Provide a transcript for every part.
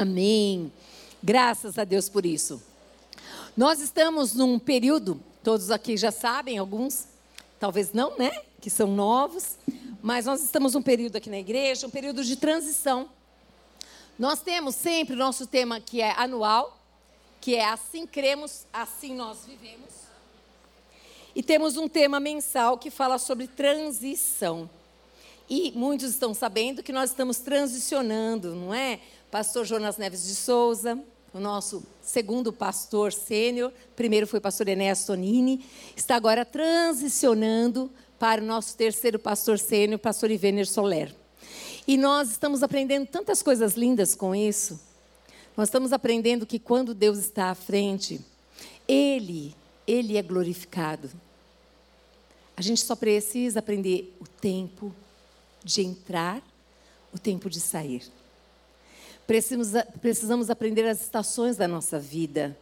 Amém. Graças a Deus por isso. Nós estamos num período, todos aqui já sabem, alguns talvez não, né? Que são novos, mas nós estamos num período aqui na igreja, um período de transição. Nós temos sempre o nosso tema que é anual, que é assim cremos, assim nós vivemos. E temos um tema mensal que fala sobre transição. E muitos estão sabendo que nós estamos transicionando, não é? Pastor Jonas Neves de Souza, o nosso segundo pastor sênior, primeiro foi pastor Enéas Tonini, está agora transicionando para o nosso terceiro pastor sênior, pastor Ivener Soler. E nós estamos aprendendo tantas coisas lindas com isso. Nós estamos aprendendo que quando Deus está à frente, Ele, Ele é glorificado. A gente só precisa aprender o tempo de entrar, o tempo de sair. Precisamos, precisamos aprender as estações da nossa vida.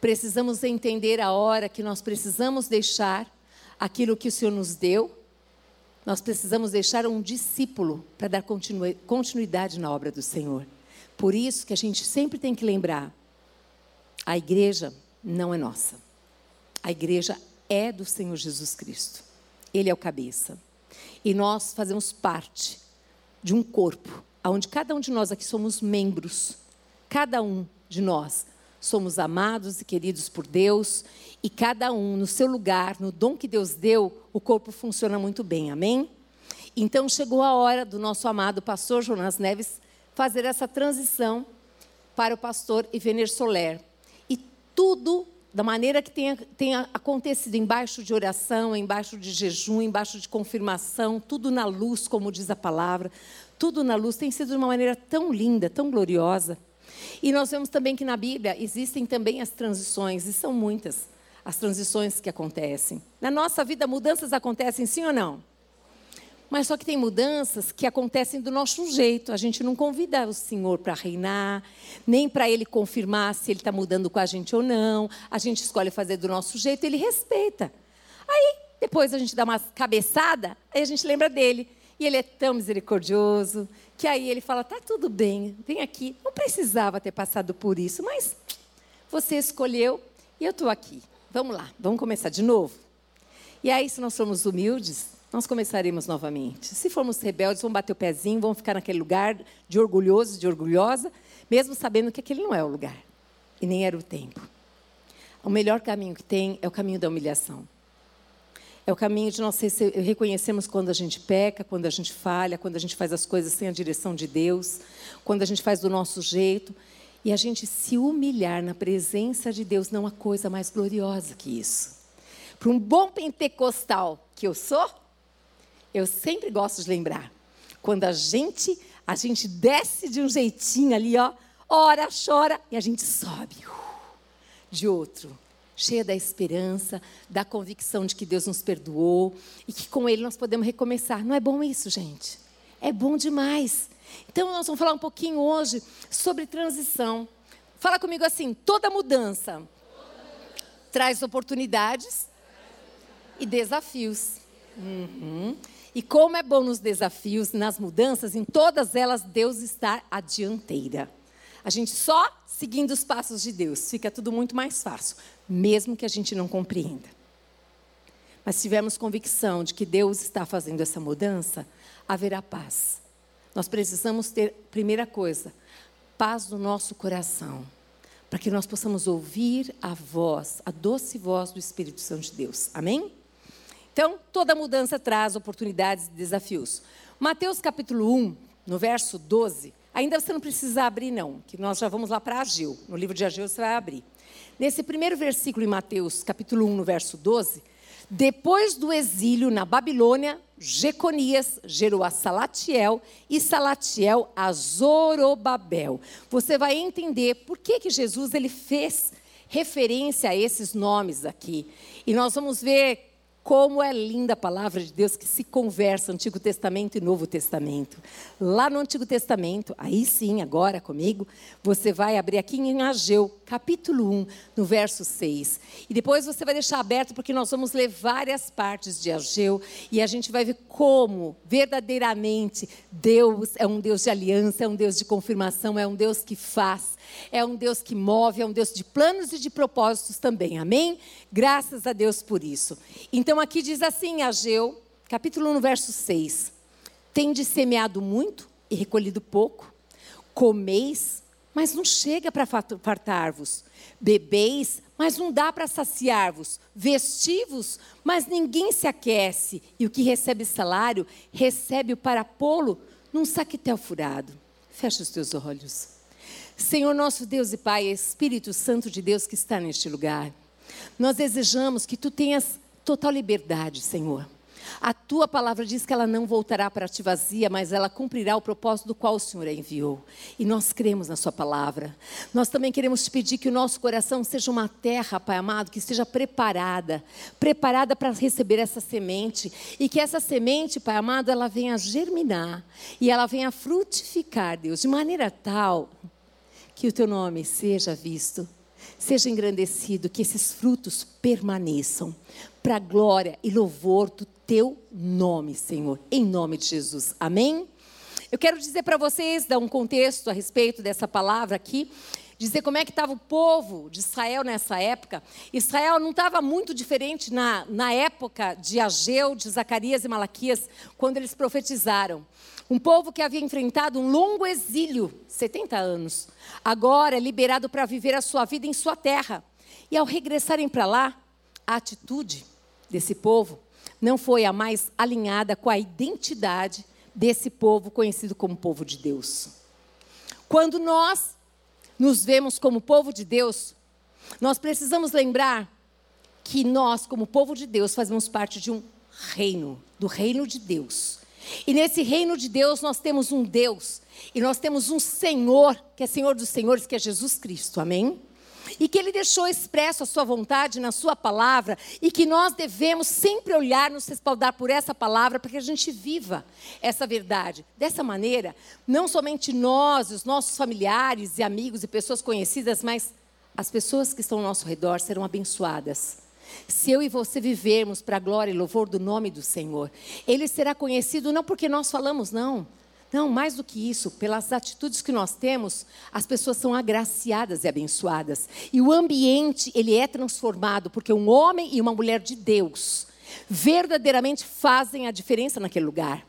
Precisamos entender a hora que nós precisamos deixar aquilo que o Senhor nos deu. Nós precisamos deixar um discípulo para dar continuidade na obra do Senhor. Por isso que a gente sempre tem que lembrar: a igreja não é nossa. A igreja é do Senhor Jesus Cristo. Ele é o cabeça. E nós fazemos parte de um corpo, onde cada um de nós aqui somos membros. Cada um de nós somos amados e queridos por Deus, e cada um no seu lugar, no dom que Deus deu, o corpo funciona muito bem, amém? Então chegou a hora do nosso amado pastor Jonas Neves fazer essa transição para o pastor Ivener Soler. E tudo da maneira que tenha, tenha acontecido embaixo de oração, embaixo de jejum, embaixo de confirmação, tudo na luz, como diz a palavra, tudo na luz, tem sido de uma maneira tão linda, tão gloriosa. E nós vemos também que na Bíblia existem também as transições, e são muitas as transições que acontecem. Na nossa vida, mudanças acontecem, sim ou não? Mas só que tem mudanças que acontecem do nosso jeito. A gente não convida o Senhor para reinar, nem para Ele confirmar se Ele está mudando com a gente ou não. A gente escolhe fazer do nosso jeito, Ele respeita. Aí, depois a gente dá uma cabeçada, aí a gente lembra dele. E Ele é tão misericordioso, que aí Ele fala: tá tudo bem, vem aqui. Não precisava ter passado por isso, mas você escolheu e eu estou aqui. Vamos lá, vamos começar de novo. E aí, se nós somos humildes, nós começaremos novamente. Se formos rebeldes, vamos bater o pezinho, vamos ficar naquele lugar de orgulhoso, de orgulhosa, mesmo sabendo que aquele não é o lugar e nem era o tempo. O melhor caminho que tem é o caminho da humilhação. É o caminho de nós reconhecermos quando a gente peca, quando a gente falha, quando a gente faz as coisas sem a direção de Deus, quando a gente faz do nosso jeito. E a gente se humilhar na presença de Deus não há coisa mais gloriosa que isso. Para um bom pentecostal que eu sou, eu sempre gosto de lembrar. Quando a gente, a gente desce de um jeitinho ali, ó, ora, chora e a gente sobe uh, de outro, cheia da esperança, da convicção de que Deus nos perdoou e que com Ele nós podemos recomeçar. Não é bom isso, gente? É bom demais. Então nós vamos falar um pouquinho hoje sobre transição. Fala comigo assim: toda mudança traz oportunidades e desafios. Uhum. E como é bom nos desafios, nas mudanças, em todas elas, Deus está à dianteira. A gente só seguindo os passos de Deus, fica tudo muito mais fácil, mesmo que a gente não compreenda. Mas se tivermos convicção de que Deus está fazendo essa mudança, haverá paz. Nós precisamos ter, primeira coisa, paz no nosso coração, para que nós possamos ouvir a voz, a doce voz do Espírito Santo de Deus. Amém? Então, toda mudança traz oportunidades e desafios. Mateus capítulo 1, no verso 12, ainda você não precisa abrir, não, que nós já vamos lá para Ageu. No livro de Ageu você vai abrir. Nesse primeiro versículo em Mateus, capítulo 1, no verso 12, depois do exílio na Babilônia, Jeconias gerou a Salatiel e Salatiel a Zorobabel. Você vai entender por que, que Jesus ele fez referência a esses nomes aqui. E nós vamos ver Como é linda a palavra de Deus que se conversa Antigo Testamento e Novo Testamento. Lá no Antigo Testamento, aí sim, agora comigo, você vai abrir aqui em Ageu, capítulo 1, no verso 6. E depois você vai deixar aberto, porque nós vamos ler várias partes de Ageu e a gente vai ver como verdadeiramente Deus é um Deus de aliança, é um Deus de confirmação, é um Deus que faz, é um Deus que move, é um Deus de planos e de propósitos também. Amém? Graças a Deus por isso. Então aqui diz assim, Ageu, capítulo 1, verso 6. Tendes semeado muito e recolhido pouco, comeis, mas não chega para fartar-vos, bebeis, mas não dá para saciar-vos, vestivos, mas ninguém se aquece, e o que recebe salário, recebe-o para pô-lo num saquetel furado. Fecha os teus olhos. Senhor nosso Deus e Pai, Espírito Santo de Deus que está neste lugar, nós desejamos que tu tenhas total liberdade, Senhor. A tua palavra diz que ela não voltará para ti vazia, mas ela cumprirá o propósito do qual o Senhor a enviou. E nós cremos na sua palavra. Nós também queremos te pedir que o nosso coração seja uma terra, Pai amado, que esteja preparada, preparada para receber essa semente e que essa semente, Pai amado, ela venha germinar e ela venha frutificar, Deus, de maneira tal que o teu nome seja visto seja engrandecido, que esses frutos permaneçam para glória e louvor do teu nome, Senhor, em nome de Jesus. Amém? Eu quero dizer para vocês, dar um contexto a respeito dessa palavra aqui, dizer como é que estava o povo de Israel nessa época. Israel não estava muito diferente na, na época de Ageu, de Zacarias e Malaquias, quando eles profetizaram. Um povo que havia enfrentado um longo exílio, 70 anos, agora é liberado para viver a sua vida em sua terra. E ao regressarem para lá, a atitude desse povo não foi a mais alinhada com a identidade desse povo conhecido como povo de Deus. Quando nós nos vemos como povo de Deus, nós precisamos lembrar que nós, como povo de Deus, fazemos parte de um reino, do reino de Deus. E nesse reino de Deus nós temos um Deus e nós temos um Senhor, que é Senhor dos Senhores, que é Jesus Cristo. Amém? E que Ele deixou expresso a Sua vontade na Sua palavra, e que nós devemos sempre olhar, nos respaldar por essa palavra, para que a gente viva essa verdade. Dessa maneira, não somente nós, os nossos familiares e amigos e pessoas conhecidas, mas as pessoas que estão ao nosso redor serão abençoadas se eu e você vivermos para a glória e louvor do nome do Senhor, ele será conhecido não porque nós falamos, não. Não, mais do que isso, pelas atitudes que nós temos, as pessoas são agraciadas e abençoadas. E o ambiente, ele é transformado, porque um homem e uma mulher de Deus verdadeiramente fazem a diferença naquele lugar.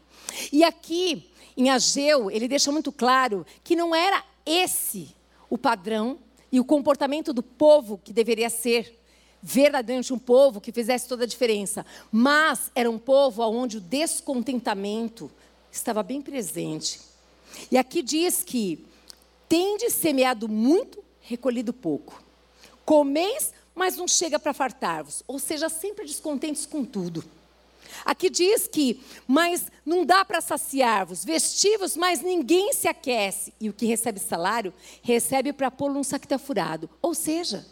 E aqui, em Ageu, ele deixa muito claro que não era esse o padrão e o comportamento do povo que deveria ser verdadeiramente um povo que fizesse toda a diferença, mas era um povo onde o descontentamento estava bem presente. E aqui diz que tende semeado muito, recolhido pouco. Comeis, mas não chega para fartar-vos, ou seja, sempre descontentes com tudo. Aqui diz que, mas não dá para saciar-vos, vestivos, mas ninguém se aquece. E o que recebe salário, recebe para pô-lo num saqueta furado. Ou seja,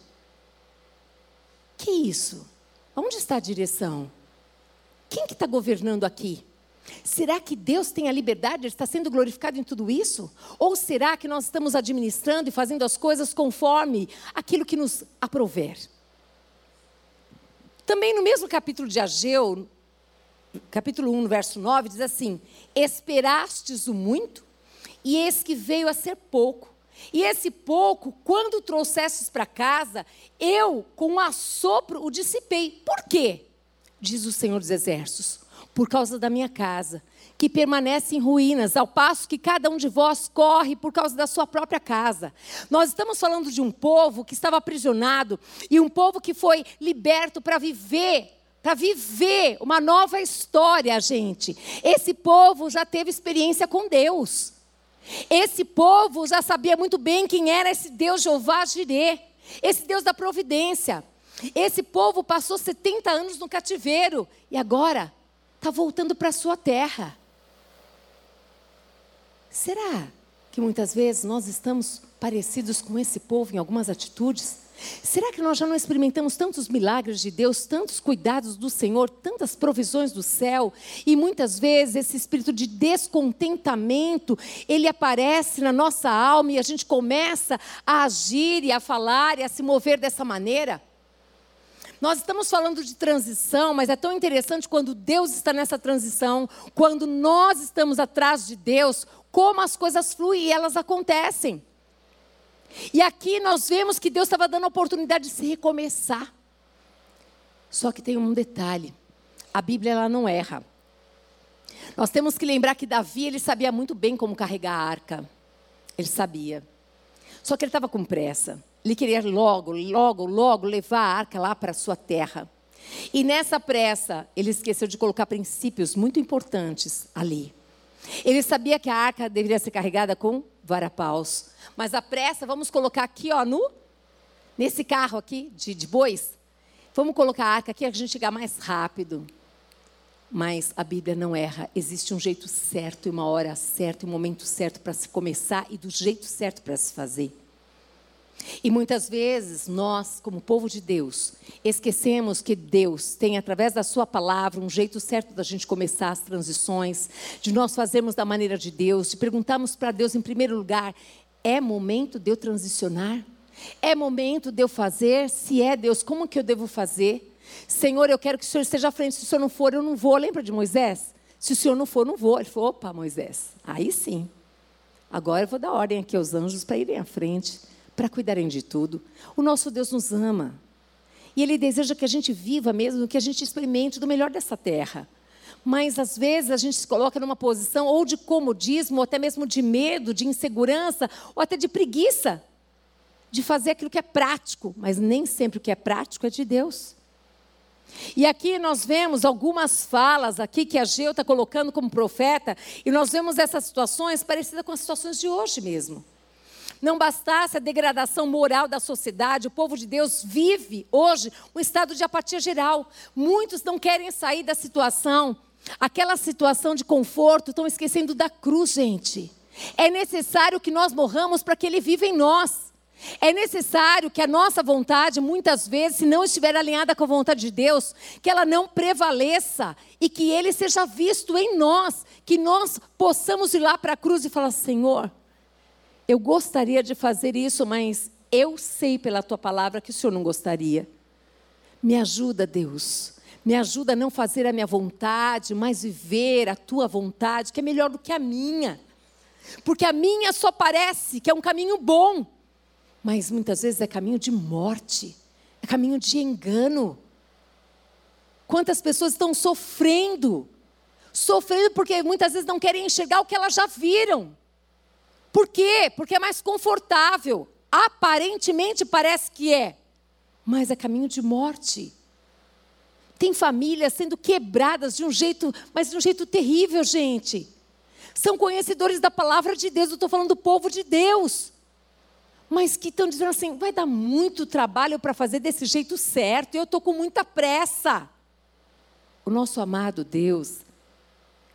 que isso? Onde está a direção? Quem que está governando aqui? Será que Deus tem a liberdade, Ele está sendo glorificado em tudo isso? Ou será que nós estamos administrando e fazendo as coisas conforme aquilo que nos aprover? Também no mesmo capítulo de Ageu, capítulo 1, verso 9, diz assim: Esperastes o muito, e eis que veio a ser pouco. E esse pouco, quando trouxestes para casa, eu, com um assopro, o dissipei. Por quê? Diz o Senhor dos Exércitos. Por causa da minha casa, que permanece em ruínas, ao passo que cada um de vós corre por causa da sua própria casa. Nós estamos falando de um povo que estava aprisionado e um povo que foi liberto para viver para viver uma nova história, gente. Esse povo já teve experiência com Deus. Esse povo já sabia muito bem quem era esse Deus Jeová Jirê, esse Deus da providência. Esse povo passou 70 anos no cativeiro e agora está voltando para sua terra. Será que muitas vezes nós estamos parecidos com esse povo em algumas atitudes? Será que nós já não experimentamos tantos milagres de Deus, tantos cuidados do Senhor, tantas provisões do céu? E muitas vezes esse espírito de descontentamento, ele aparece na nossa alma e a gente começa a agir e a falar e a se mover dessa maneira? Nós estamos falando de transição, mas é tão interessante quando Deus está nessa transição, quando nós estamos atrás de Deus, como as coisas fluem e elas acontecem. E aqui nós vemos que Deus estava dando a oportunidade de se recomeçar. Só que tem um detalhe: a Bíblia ela não erra. Nós temos que lembrar que Davi ele sabia muito bem como carregar a arca. Ele sabia. Só que ele estava com pressa. Ele queria logo, logo, logo levar a arca lá para a sua terra. E nessa pressa, ele esqueceu de colocar princípios muito importantes ali. Ele sabia que a arca deveria ser carregada com varapaus. Mas a pressa, vamos colocar aqui, ó, no, nesse carro aqui de, de bois. Vamos colocar a arca aqui, a gente chegar mais rápido. Mas a Bíblia não erra. Existe um jeito certo, e uma hora certa, e um momento certo para se começar e do jeito certo para se fazer. E muitas vezes nós, como povo de Deus, esquecemos que Deus tem, através da Sua palavra, um jeito certo da gente começar as transições, de nós fazermos da maneira de Deus, de perguntarmos para Deus, em primeiro lugar: é momento de eu transicionar? É momento de eu fazer? Se é Deus, como que eu devo fazer? Senhor, eu quero que o Senhor esteja à frente. Se o Senhor não for, eu não vou. Lembra de Moisés? Se o Senhor não for, eu não vou. Ele falou: opa, Moisés, aí sim. Agora eu vou dar ordem aqui aos anjos para irem à frente para cuidarem de tudo. O nosso Deus nos ama. E Ele deseja que a gente viva mesmo, que a gente experimente do melhor dessa terra. Mas às vezes a gente se coloca numa posição ou de comodismo, ou até mesmo de medo, de insegurança, ou até de preguiça de fazer aquilo que é prático, mas nem sempre o que é prático é de Deus. E aqui nós vemos algumas falas aqui que a Geu está colocando como profeta, e nós vemos essas situações parecidas com as situações de hoje mesmo. Não bastasse a degradação moral da sociedade, o povo de Deus vive hoje um estado de apatia geral. Muitos não querem sair da situação, aquela situação de conforto, estão esquecendo da cruz, gente. É necessário que nós morramos para que Ele viva em nós. É necessário que a nossa vontade, muitas vezes, se não estiver alinhada com a vontade de Deus, que ela não prevaleça e que Ele seja visto em nós, que nós possamos ir lá para a cruz e falar: Senhor, eu gostaria de fazer isso, mas eu sei pela tua palavra que o Senhor não gostaria. Me ajuda, Deus. Me ajuda a não fazer a minha vontade, mas viver a tua vontade, que é melhor do que a minha. Porque a minha só parece que é um caminho bom, mas muitas vezes é caminho de morte, é caminho de engano. Quantas pessoas estão sofrendo? Sofrendo porque muitas vezes não querem enxergar o que elas já viram. Por quê? Porque é mais confortável. Aparentemente parece que é, mas é caminho de morte. Tem famílias sendo quebradas de um jeito, mas de um jeito terrível, gente. São conhecedores da palavra de Deus, eu estou falando do povo de Deus. Mas que estão dizendo assim: vai dar muito trabalho para fazer desse jeito certo, eu estou com muita pressa. O nosso amado Deus,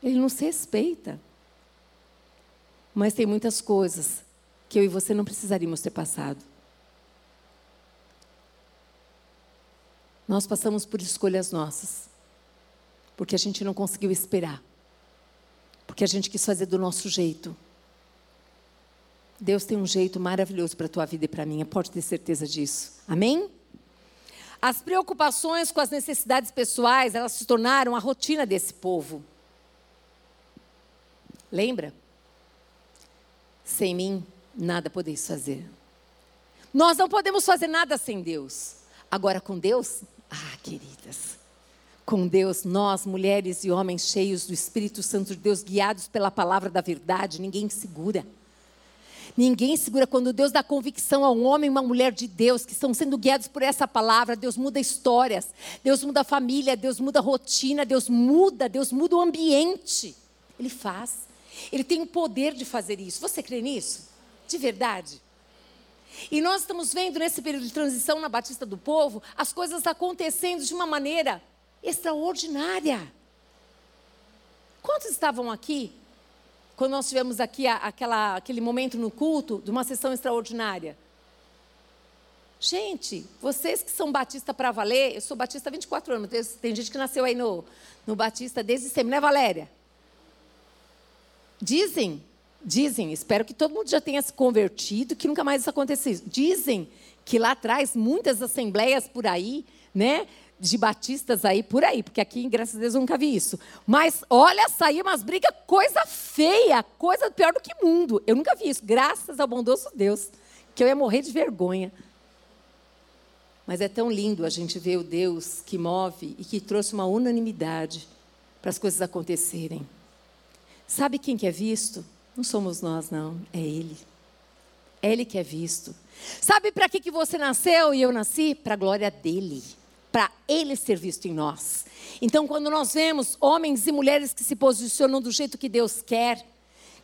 ele não se respeita. Mas tem muitas coisas que eu e você não precisaríamos ter passado. Nós passamos por escolhas nossas, porque a gente não conseguiu esperar, porque a gente quis fazer do nosso jeito. Deus tem um jeito maravilhoso para a tua vida e para a minha, pode ter certeza disso. Amém? As preocupações com as necessidades pessoais, elas se tornaram a rotina desse povo. Lembra? Sem mim, nada podeis fazer. Nós não podemos fazer nada sem Deus. Agora, com Deus, ah, queridas, com Deus, nós, mulheres e homens cheios do Espírito Santo de Deus, guiados pela palavra da verdade, ninguém segura. Ninguém segura quando Deus dá convicção a um homem e uma mulher de Deus que estão sendo guiados por essa palavra. Deus muda histórias, Deus muda a família, Deus muda a rotina, Deus muda, Deus muda o ambiente. Ele faz. Ele tem o poder de fazer isso. Você crê nisso? De verdade? E nós estamos vendo nesse período de transição na Batista do Povo as coisas acontecendo de uma maneira extraordinária. Quantos estavam aqui quando nós tivemos aqui aquela, aquele momento no culto de uma sessão extraordinária? Gente, vocês que são batista para valer, eu sou batista há 24 anos, tem gente que nasceu aí no, no batista desde sempre, né, Valéria? Dizem, dizem, espero que todo mundo já tenha se convertido, que nunca mais isso acontecesse. Dizem que lá atrás, muitas assembleias por aí, né, de batistas aí por aí, porque aqui, graças a Deus, eu nunca vi isso. Mas olha, saiu umas brigas, coisa feia, coisa pior do que mundo. Eu nunca vi isso, graças ao bondoso Deus, que eu ia morrer de vergonha. Mas é tão lindo a gente ver o Deus que move e que trouxe uma unanimidade para as coisas acontecerem. Sabe quem que é visto? Não somos nós, não. É Ele. É Ele que é visto. Sabe para que, que você nasceu e eu nasci? Para a glória dEle. Para Ele ser visto em nós. Então, quando nós vemos homens e mulheres que se posicionam do jeito que Deus quer,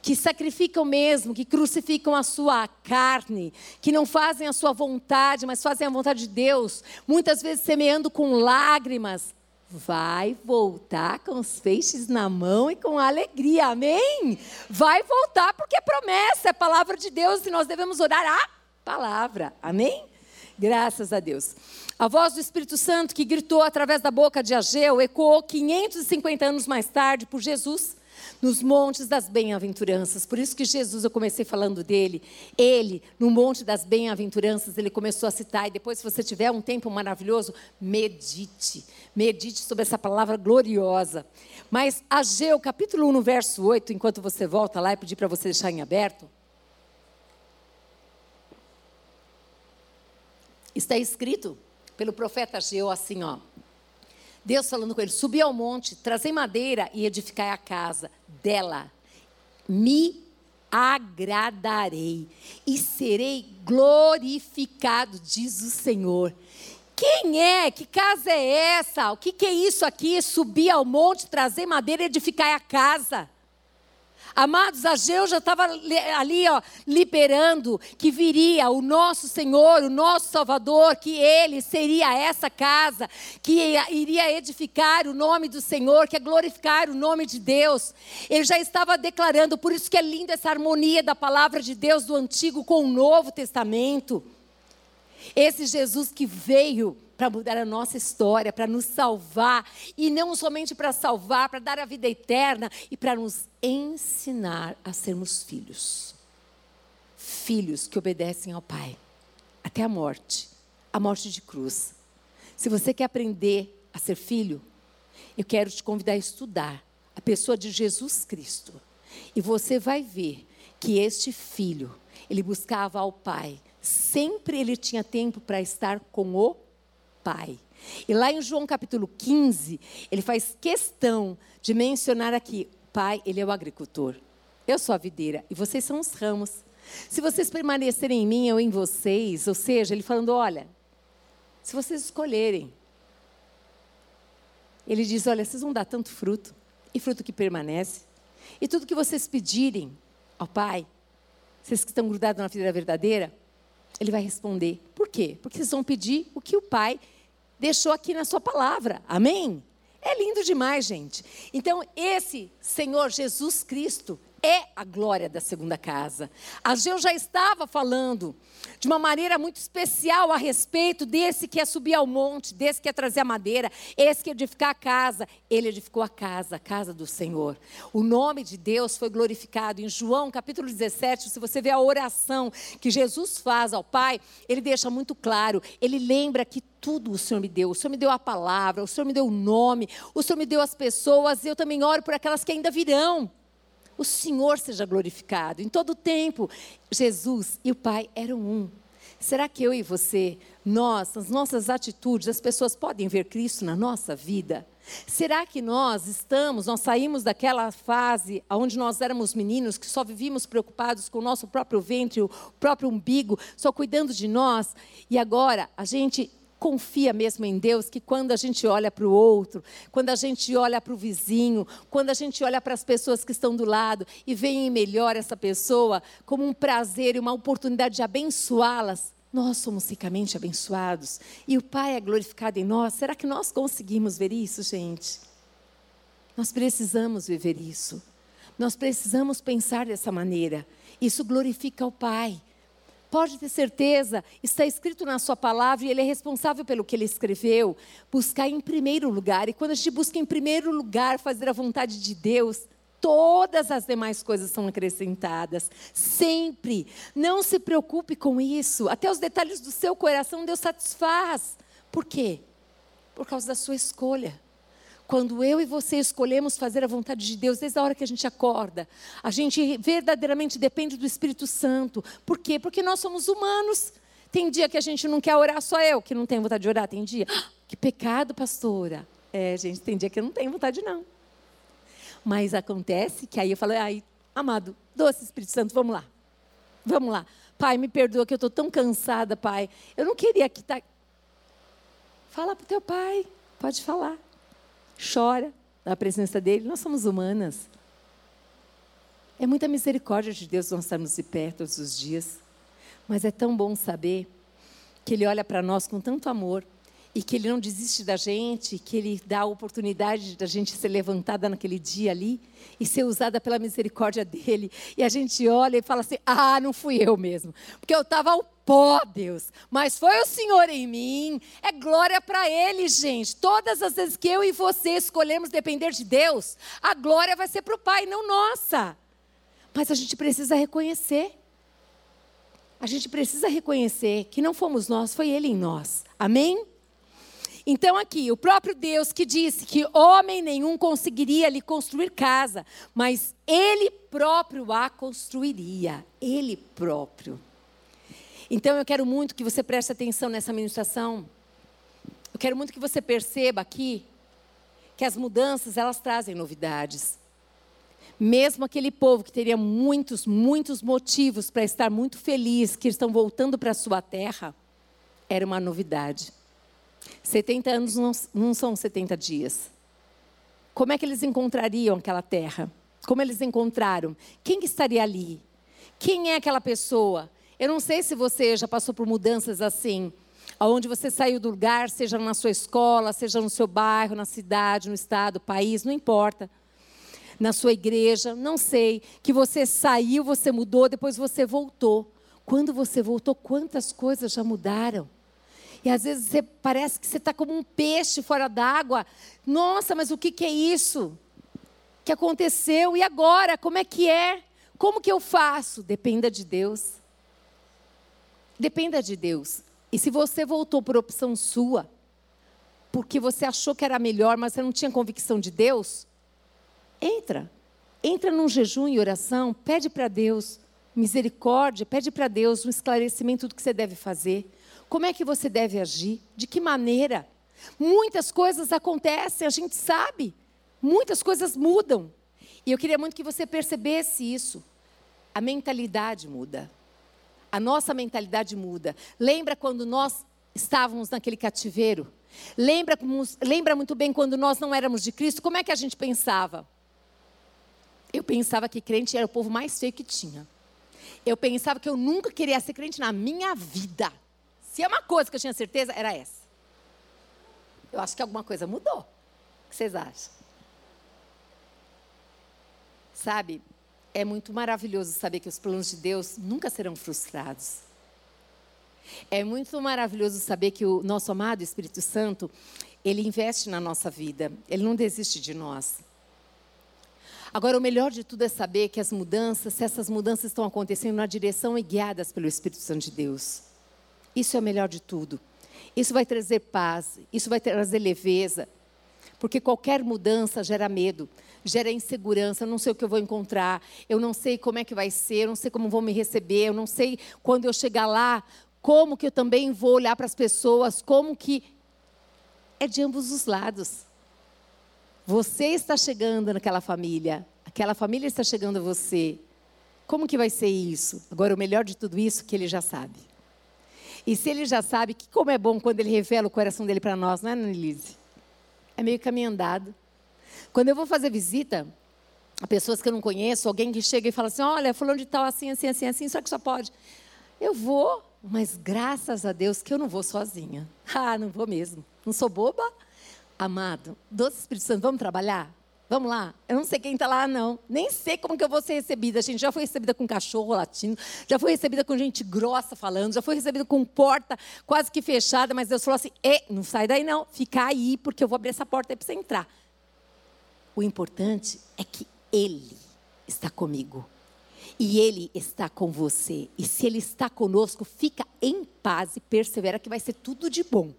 que sacrificam mesmo, que crucificam a sua carne, que não fazem a sua vontade, mas fazem a vontade de Deus, muitas vezes semeando com lágrimas, vai voltar com os peixes na mão e com alegria, amém? Vai voltar porque é promessa, é palavra de Deus e nós devemos orar a palavra, amém? Graças a Deus. A voz do Espírito Santo que gritou através da boca de Ageu ecoou 550 anos mais tarde por Jesus nos montes das bem-aventuranças. Por isso que Jesus, eu comecei falando dele. Ele, no monte das bem-aventuranças, ele começou a citar. E depois, se você tiver um tempo maravilhoso, medite. Medite sobre essa palavra gloriosa. Mas Ageu, capítulo 1, no verso 8, enquanto você volta lá e pedir para você deixar em aberto. Está escrito pelo profeta Ageu assim, ó. Deus falando com ele: subi ao monte, trazei madeira e edificai a casa dela. Me agradarei e serei glorificado, diz o Senhor. Quem é? Que casa é essa? O que, que é isso aqui? Subir ao monte, trazer madeira e edificar a casa. Amados, Ageu já estava ali, ó, liberando que viria o nosso Senhor, o nosso Salvador, que ele seria essa casa, que iria edificar o nome do Senhor, que é glorificar o nome de Deus. Ele já estava declarando, por isso que é linda essa harmonia da palavra de Deus do Antigo com o Novo Testamento. Esse Jesus que veio para mudar a nossa história, para nos salvar, e não somente para salvar, para dar a vida eterna e para nos ensinar a sermos filhos. Filhos que obedecem ao Pai até a morte a morte de cruz. Se você quer aprender a ser filho, eu quero te convidar a estudar a pessoa de Jesus Cristo. E você vai ver que este filho, ele buscava ao Pai. Sempre ele tinha tempo para estar com o Pai. E lá em João capítulo 15, ele faz questão de mencionar aqui: Pai, ele é o agricultor. Eu sou a videira e vocês são os ramos. Se vocês permanecerem em mim ou em vocês, ou seja, ele falando: olha, se vocês escolherem, ele diz: olha, vocês vão dar tanto fruto, e fruto que permanece, e tudo que vocês pedirem ao Pai, vocês que estão grudados na videira verdadeira, ele vai responder. Por quê? Porque vocês vão pedir o que o Pai deixou aqui na sua palavra. Amém? É lindo demais, gente. Então, esse Senhor Jesus Cristo é a glória da segunda casa. Ageu já estava falando de uma maneira muito especial a respeito desse que é subir ao monte, desse que é trazer a madeira, esse que é edificar a casa. Ele edificou a casa, a casa do Senhor. O nome de Deus foi glorificado. Em João capítulo 17, se você vê a oração que Jesus faz ao Pai, ele deixa muito claro, ele lembra que tudo o Senhor me deu. O Senhor me deu a palavra, o Senhor me deu o nome, o Senhor me deu as pessoas, e eu também oro por aquelas que ainda virão o Senhor seja glorificado. Em todo tempo, Jesus e o Pai eram um. Será que eu e você, nós, nas nossas atitudes, as pessoas podem ver Cristo na nossa vida? Será que nós estamos, nós saímos daquela fase onde nós éramos meninos que só vivíamos preocupados com o nosso próprio ventre, o próprio umbigo, só cuidando de nós, e agora a gente confia mesmo em Deus que quando a gente olha para o outro, quando a gente olha para o vizinho, quando a gente olha para as pessoas que estão do lado e veem melhor essa pessoa como um prazer e uma oportunidade de abençoá-las, nós somos ricamente abençoados e o Pai é glorificado em nós. Será que nós conseguimos ver isso, gente? Nós precisamos viver isso. Nós precisamos pensar dessa maneira. Isso glorifica o Pai. Pode ter certeza, está escrito na sua palavra e ele é responsável pelo que ele escreveu. Buscar em primeiro lugar. E quando a gente busca em primeiro lugar fazer a vontade de Deus, todas as demais coisas são acrescentadas. Sempre. Não se preocupe com isso. Até os detalhes do seu coração Deus satisfaz. Por quê? Por causa da sua escolha. Quando eu e você escolhemos fazer a vontade de Deus, desde a hora que a gente acorda, a gente verdadeiramente depende do Espírito Santo. Por quê? Porque nós somos humanos. Tem dia que a gente não quer orar, só eu que não tenho vontade de orar. Tem dia, ah, que pecado, pastora. É, gente, tem dia que eu não tenho vontade, não. Mas acontece que aí eu falo, ai, amado, doce Espírito Santo, vamos lá. Vamos lá. Pai, me perdoa que eu estou tão cansada, pai. Eu não queria que tá. Fala para o teu pai, pode falar chora na presença dele. Nós somos humanas. É muita misericórdia de Deus nós estarmos de pé todos os dias. Mas é tão bom saber que Ele olha para nós com tanto amor e que Ele não desiste da gente, que Ele dá a oportunidade da gente ser levantada naquele dia ali e ser usada pela misericórdia dEle. E a gente olha e fala assim: ah, não fui eu mesmo, porque eu estava ao pó, Deus, mas foi o Senhor em mim. É glória para Ele, gente. Todas as vezes que eu e você escolhemos depender de Deus, a glória vai ser para o Pai, não nossa. Mas a gente precisa reconhecer. A gente precisa reconhecer que não fomos nós, foi Ele em nós. Amém? Então, aqui, o próprio Deus que disse que homem nenhum conseguiria lhe construir casa, mas Ele próprio a construiria. Ele próprio. Então, eu quero muito que você preste atenção nessa ministração. Eu quero muito que você perceba aqui que as mudanças, elas trazem novidades. Mesmo aquele povo que teria muitos, muitos motivos para estar muito feliz que estão voltando para a sua terra, era uma novidade. 70 anos não, não são 70 dias. Como é que eles encontrariam aquela terra? Como eles encontraram? Quem estaria ali? Quem é aquela pessoa? Eu não sei se você já passou por mudanças assim, aonde você saiu do lugar, seja na sua escola, seja no seu bairro, na cidade, no estado, país, não importa. Na sua igreja, não sei, que você saiu, você mudou, depois você voltou. Quando você voltou, quantas coisas já mudaram? E às vezes você parece que você está como um peixe fora d'água. Nossa, mas o que, que é isso? que aconteceu? E agora? Como é que é? Como que eu faço? Dependa de Deus. Dependa de Deus. E se você voltou por opção sua, porque você achou que era melhor, mas você não tinha convicção de Deus, entra. Entra num jejum e oração, pede para Deus misericórdia, pede para Deus um esclarecimento do que você deve fazer. Como é que você deve agir? De que maneira? Muitas coisas acontecem, a gente sabe. Muitas coisas mudam. E eu queria muito que você percebesse isso. A mentalidade muda. A nossa mentalidade muda. Lembra quando nós estávamos naquele cativeiro? Lembra, lembra muito bem quando nós não éramos de Cristo? Como é que a gente pensava? Eu pensava que crente era o povo mais feio que tinha. Eu pensava que eu nunca queria ser crente na minha vida. Se é uma coisa que eu tinha certeza, era essa. Eu acho que alguma coisa mudou. O que vocês acham? Sabe, é muito maravilhoso saber que os planos de Deus nunca serão frustrados. É muito maravilhoso saber que o nosso amado Espírito Santo, ele investe na nossa vida, ele não desiste de nós. Agora, o melhor de tudo é saber que as mudanças, se essas mudanças estão acontecendo na direção e guiadas pelo Espírito Santo de Deus. Isso é o melhor de tudo. Isso vai trazer paz, isso vai trazer leveza, porque qualquer mudança gera medo, gera insegurança. Eu não sei o que eu vou encontrar, eu não sei como é que vai ser, eu não sei como vão me receber, eu não sei quando eu chegar lá, como que eu também vou olhar para as pessoas, como que. É de ambos os lados. Você está chegando naquela família, aquela família está chegando a você. Como que vai ser isso? Agora, o melhor de tudo isso, que ele já sabe. E se ele já sabe, que como é bom quando ele revela o coração dele para nós, não é, Annelise? É meio caminho andado. Quando eu vou fazer visita a pessoas que eu não conheço, alguém que chega e fala assim: olha, fulano de tal, assim, assim, assim, assim, só que só pode. Eu vou, mas graças a Deus que eu não vou sozinha. Ah, não vou mesmo. Não sou boba. Amado, doce Espírito Santo, vamos trabalhar? Vamos lá. Eu não sei quem está lá, não. Nem sei como que eu vou ser recebida. A gente já foi recebida com cachorro latindo, já foi recebida com gente grossa falando, já foi recebida com porta quase que fechada, mas Deus falou assim: não sai daí não, fica aí, porque eu vou abrir essa porta aí para você entrar. O importante é que Ele está comigo. E Ele está com você. E se Ele está conosco, fica em paz e persevera que vai ser tudo de bom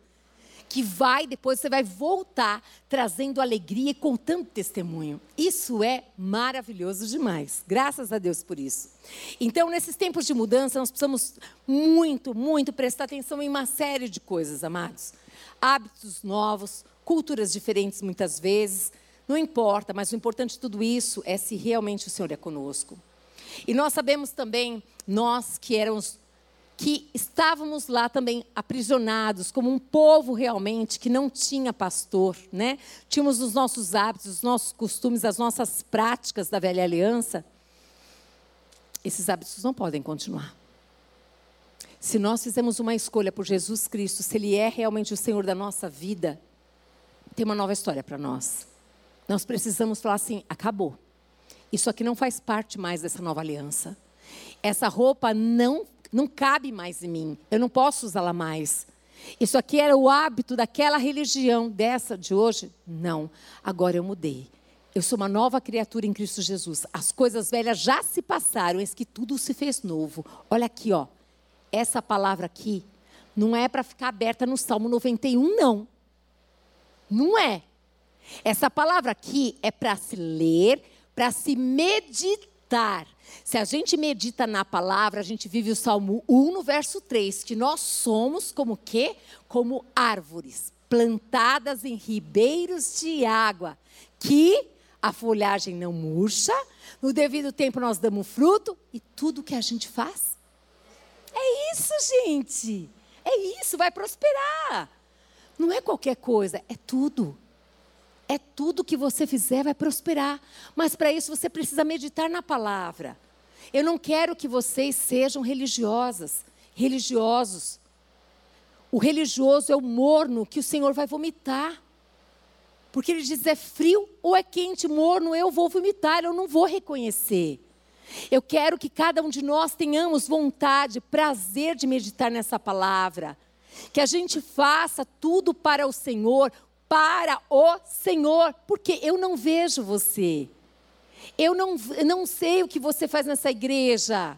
que vai, depois você vai voltar trazendo alegria e contando testemunho. Isso é maravilhoso demais. Graças a Deus por isso. Então, nesses tempos de mudança, nós precisamos muito, muito prestar atenção em uma série de coisas, amados. Hábitos novos, culturas diferentes muitas vezes, não importa, mas o importante de tudo isso é se realmente o Senhor é conosco. E nós sabemos também, nós que éramos que estávamos lá também aprisionados, como um povo realmente que não tinha pastor, né? Tínhamos os nossos hábitos, os nossos costumes, as nossas práticas da velha aliança. Esses hábitos não podem continuar. Se nós fizemos uma escolha por Jesus Cristo, se Ele é realmente o Senhor da nossa vida, tem uma nova história para nós. Nós precisamos falar assim: acabou. Isso aqui não faz parte mais dessa nova aliança. Essa roupa não não cabe mais em mim, eu não posso usá-la mais. Isso aqui era o hábito daquela religião, dessa de hoje? Não. Agora eu mudei. Eu sou uma nova criatura em Cristo Jesus. As coisas velhas já se passaram, eis que tudo se fez novo. Olha aqui, ó. Essa palavra aqui não é para ficar aberta no Salmo 91, não. Não é. Essa palavra aqui é para se ler, para se meditar. Se a gente medita na palavra, a gente vive o Salmo 1 no verso 3, que nós somos como quê? Como árvores plantadas em ribeiros de água, que a folhagem não murcha, no devido tempo nós damos fruto e tudo que a gente faz. É isso, gente. É isso, vai prosperar. Não é qualquer coisa, é tudo. É tudo que você fizer vai prosperar. Mas para isso você precisa meditar na palavra. Eu não quero que vocês sejam religiosas, religiosos. O religioso é o morno que o Senhor vai vomitar. Porque ele diz: é frio ou é quente, morno, eu vou vomitar, eu não vou reconhecer. Eu quero que cada um de nós tenhamos vontade, prazer de meditar nessa palavra. Que a gente faça tudo para o Senhor, para o Senhor, porque eu não vejo você. Eu não, não sei o que você faz nessa igreja.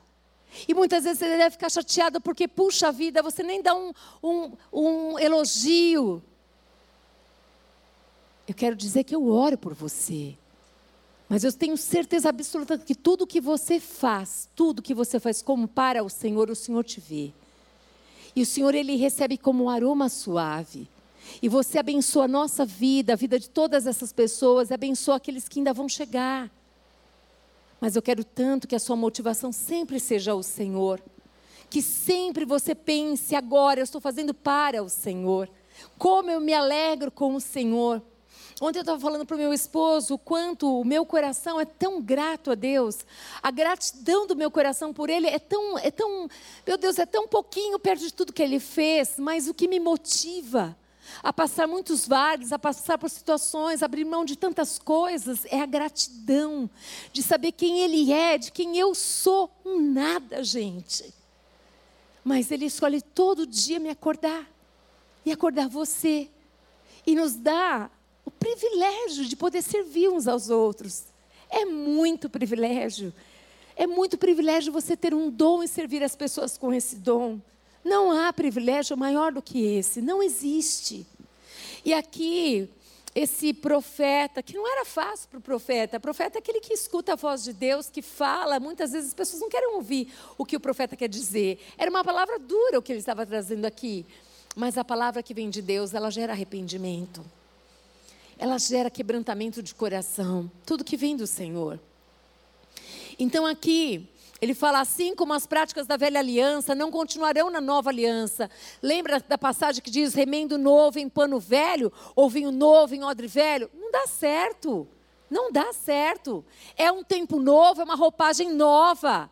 E muitas vezes você deve ficar chateado porque, puxa vida, você nem dá um, um, um elogio. Eu quero dizer que eu oro por você. Mas eu tenho certeza absoluta que tudo que você faz, tudo que você faz como para o Senhor, o Senhor te vê. E o Senhor, Ele recebe como um aroma suave. E você abençoa a nossa vida, a vida de todas essas pessoas, abençoa aqueles que ainda vão chegar. Mas eu quero tanto que a sua motivação sempre seja o Senhor. Que sempre você pense, agora eu estou fazendo para o Senhor. Como eu me alegro com o Senhor. Ontem eu estava falando para o meu esposo o quanto o meu coração é tão grato a Deus. A gratidão do meu coração por Ele é tão, é tão, meu Deus, é tão pouquinho perto de tudo que Ele fez, mas o que me motiva a passar muitos vales, a passar por situações, abrir mão de tantas coisas, é a gratidão de saber quem Ele é, de quem eu sou. Um nada, gente. Mas Ele escolhe todo dia me acordar e acordar você. E nos dá o privilégio de poder servir uns aos outros. É muito privilégio. É muito privilégio você ter um dom e servir as pessoas com esse dom. Não há privilégio maior do que esse, não existe. E aqui, esse profeta, que não era fácil para o profeta, o profeta é aquele que escuta a voz de Deus, que fala, muitas vezes as pessoas não querem ouvir o que o profeta quer dizer. Era uma palavra dura o que ele estava trazendo aqui. Mas a palavra que vem de Deus, ela gera arrependimento. Ela gera quebrantamento de coração. Tudo que vem do Senhor. Então aqui, ele fala assim como as práticas da velha aliança não continuarão na nova aliança. Lembra da passagem que diz remendo novo em pano velho, ou vinho novo em odre velho? Não dá certo. Não dá certo. É um tempo novo, é uma roupagem nova.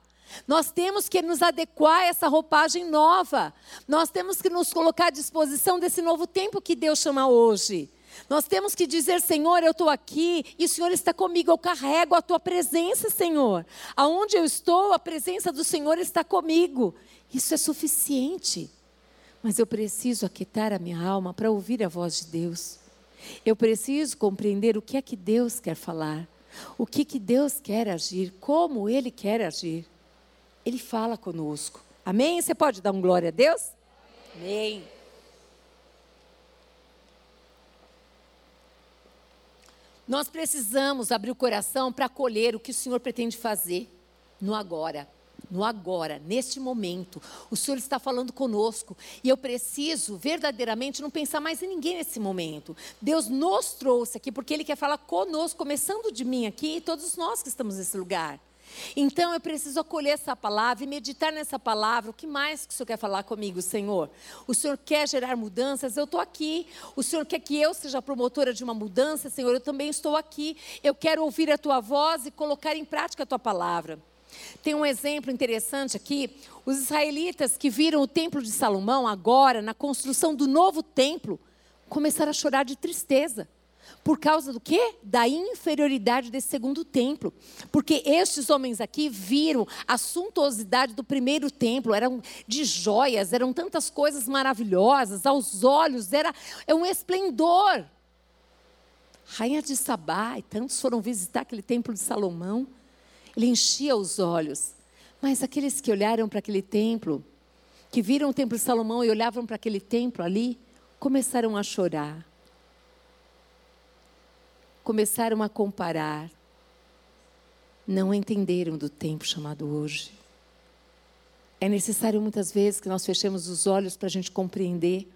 Nós temos que nos adequar a essa roupagem nova. Nós temos que nos colocar à disposição desse novo tempo que Deus chama hoje. Nós temos que dizer, Senhor, eu estou aqui e o Senhor está comigo, eu carrego a tua presença, Senhor. Aonde eu estou, a presença do Senhor está comigo. Isso é suficiente. Mas eu preciso aquietar a minha alma para ouvir a voz de Deus. Eu preciso compreender o que é que Deus quer falar, o que, que Deus quer agir, como Ele quer agir. Ele fala conosco. Amém? Você pode dar um glória a Deus? Amém. Nós precisamos abrir o coração para acolher o que o Senhor pretende fazer no agora. No agora, neste momento, o Senhor está falando conosco e eu preciso verdadeiramente não pensar mais em ninguém nesse momento. Deus nos trouxe aqui porque Ele quer falar conosco, começando de mim aqui e todos nós que estamos nesse lugar. Então eu preciso acolher essa palavra e meditar nessa palavra. O que mais que o Senhor quer falar comigo, Senhor? O Senhor quer gerar mudanças? Eu estou aqui. O Senhor quer que eu seja promotora de uma mudança? Senhor, eu também estou aqui. Eu quero ouvir a tua voz e colocar em prática a tua palavra. Tem um exemplo interessante aqui. Os israelitas que viram o templo de Salomão agora, na construção do novo templo, começaram a chorar de tristeza. Por causa do quê? Da inferioridade desse segundo templo. Porque estes homens aqui viram a suntuosidade do primeiro templo, eram de joias, eram tantas coisas maravilhosas, aos olhos, era é um esplendor. Rainha de Sabá, e tantos foram visitar aquele templo de Salomão, ele enchia os olhos. Mas aqueles que olharam para aquele templo, que viram o templo de Salomão e olhavam para aquele templo ali, começaram a chorar começaram a comparar, não entenderam do tempo chamado hoje. É necessário muitas vezes que nós fechemos os olhos para a gente compreender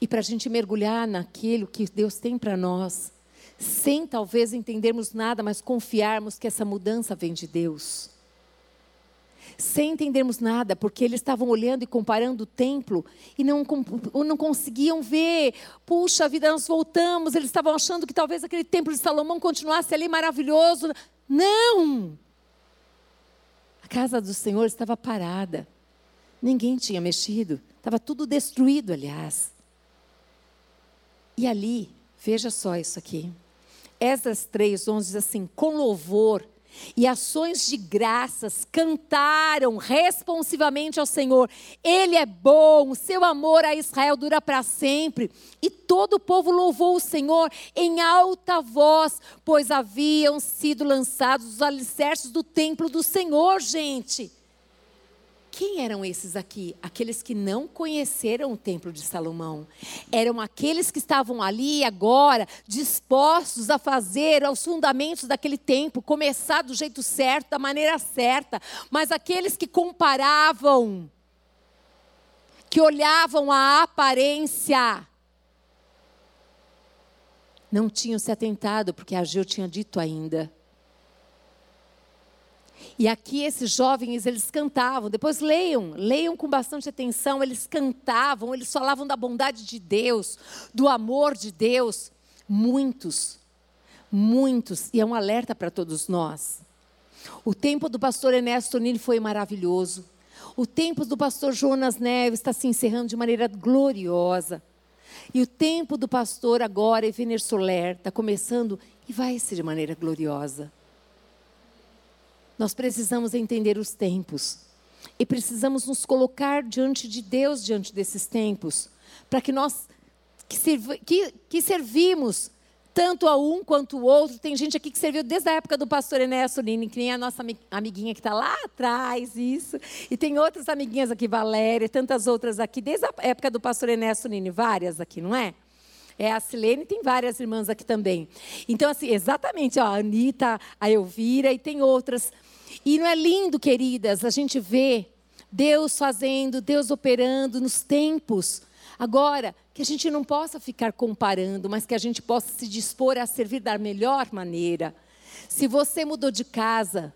e para a gente mergulhar naquilo que Deus tem para nós, sem talvez entendermos nada, mas confiarmos que essa mudança vem de Deus sem entendermos nada, porque eles estavam olhando e comparando o templo e não, não conseguiam ver. Puxa vida, nós voltamos. Eles estavam achando que talvez aquele templo de Salomão continuasse ali maravilhoso. Não! A casa do Senhor estava parada. Ninguém tinha mexido. Estava tudo destruído, aliás. E ali, veja só isso aqui. Esdras 3, 11 diz assim: com louvor e ações de graças cantaram responsivamente ao Senhor. Ele é bom, seu amor a Israel dura para sempre. E todo o povo louvou o Senhor em alta voz, pois haviam sido lançados os alicerces do templo do Senhor, gente. Quem eram esses aqui? Aqueles que não conheceram o templo de Salomão. Eram aqueles que estavam ali agora, dispostos a fazer os fundamentos daquele templo, começar do jeito certo, da maneira certa. Mas aqueles que comparavam, que olhavam a aparência, não tinham se atentado, porque Ageu tinha dito ainda e aqui esses jovens, eles cantavam. Depois leiam, leiam com bastante atenção. Eles cantavam, eles falavam da bondade de Deus, do amor de Deus. Muitos, muitos. E é um alerta para todos nós. O tempo do pastor Ernesto Nini foi maravilhoso. O tempo do pastor Jonas Neves está se encerrando de maneira gloriosa. E o tempo do pastor agora, Evener Soler, está começando e vai ser de maneira gloriosa. Nós precisamos entender os tempos e precisamos nos colocar diante de Deus diante desses tempos, para que nós que, que, que, servimos tanto a um quanto o outro. Tem gente aqui que serviu desde a época do pastor Enéas Lini, que nem a nossa amiguinha que está lá atrás, isso. E tem outras amiguinhas aqui, Valéria, tantas outras aqui, desde a época do pastor Enéas Lini, várias aqui, não é? É a Silene, tem várias irmãs aqui também. Então, assim, exatamente, ó, a Anitta, a Elvira e tem outras. E não é lindo, queridas, a gente vê Deus fazendo, Deus operando nos tempos. Agora, que a gente não possa ficar comparando, mas que a gente possa se dispor a servir da melhor maneira. Se você mudou de casa,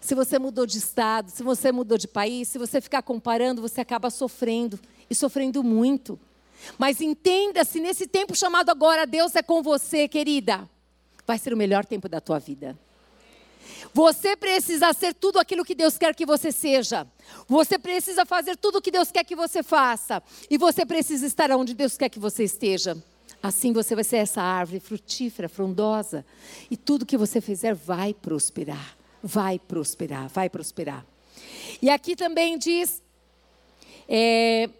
se você mudou de estado, se você mudou de país, se você ficar comparando, você acaba sofrendo e sofrendo muito. Mas entenda, se nesse tempo chamado agora Deus é com você, querida, vai ser o melhor tempo da tua vida. Você precisa ser tudo aquilo que Deus quer que você seja. Você precisa fazer tudo o que Deus quer que você faça. E você precisa estar onde Deus quer que você esteja. Assim você vai ser essa árvore frutífera, frondosa, e tudo que você fizer vai prosperar, vai prosperar, vai prosperar. E aqui também diz, é,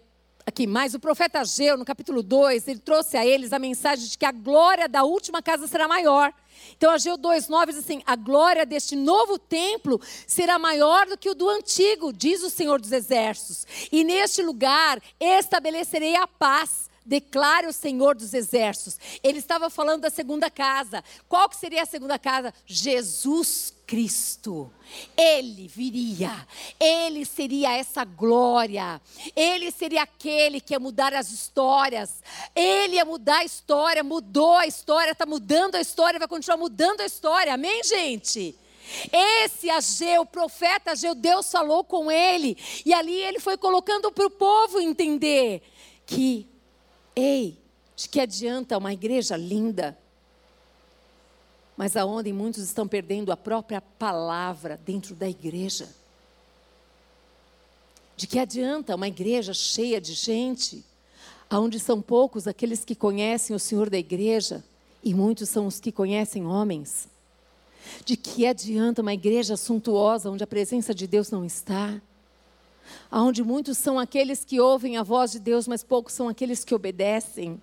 aqui, mas o profeta Ageu, no capítulo 2, ele trouxe a eles a mensagem de que a glória da última casa será maior. Então, Ageu 2,9 diz assim: a glória deste novo templo será maior do que o do antigo, diz o Senhor dos Exércitos. E neste lugar estabelecerei a paz declare o Senhor dos Exércitos. Ele estava falando da segunda casa. Qual que seria a segunda casa? Jesus Cristo. Ele viria, ele seria essa glória, ele seria aquele que ia mudar as histórias, ele ia mudar a história, mudou a história, está mudando a história, vai continuar mudando a história, amém, gente? Esse Ageu, o profeta Ageu, Deus falou com ele, e ali ele foi colocando para o povo entender que Ei, de que adianta uma igreja linda, mas aonde muitos estão perdendo a própria palavra dentro da igreja? De que adianta uma igreja cheia de gente, aonde são poucos aqueles que conhecem o Senhor da igreja e muitos são os que conhecem homens? De que adianta uma igreja suntuosa onde a presença de Deus não está? Onde muitos são aqueles que ouvem a voz de Deus, mas poucos são aqueles que obedecem.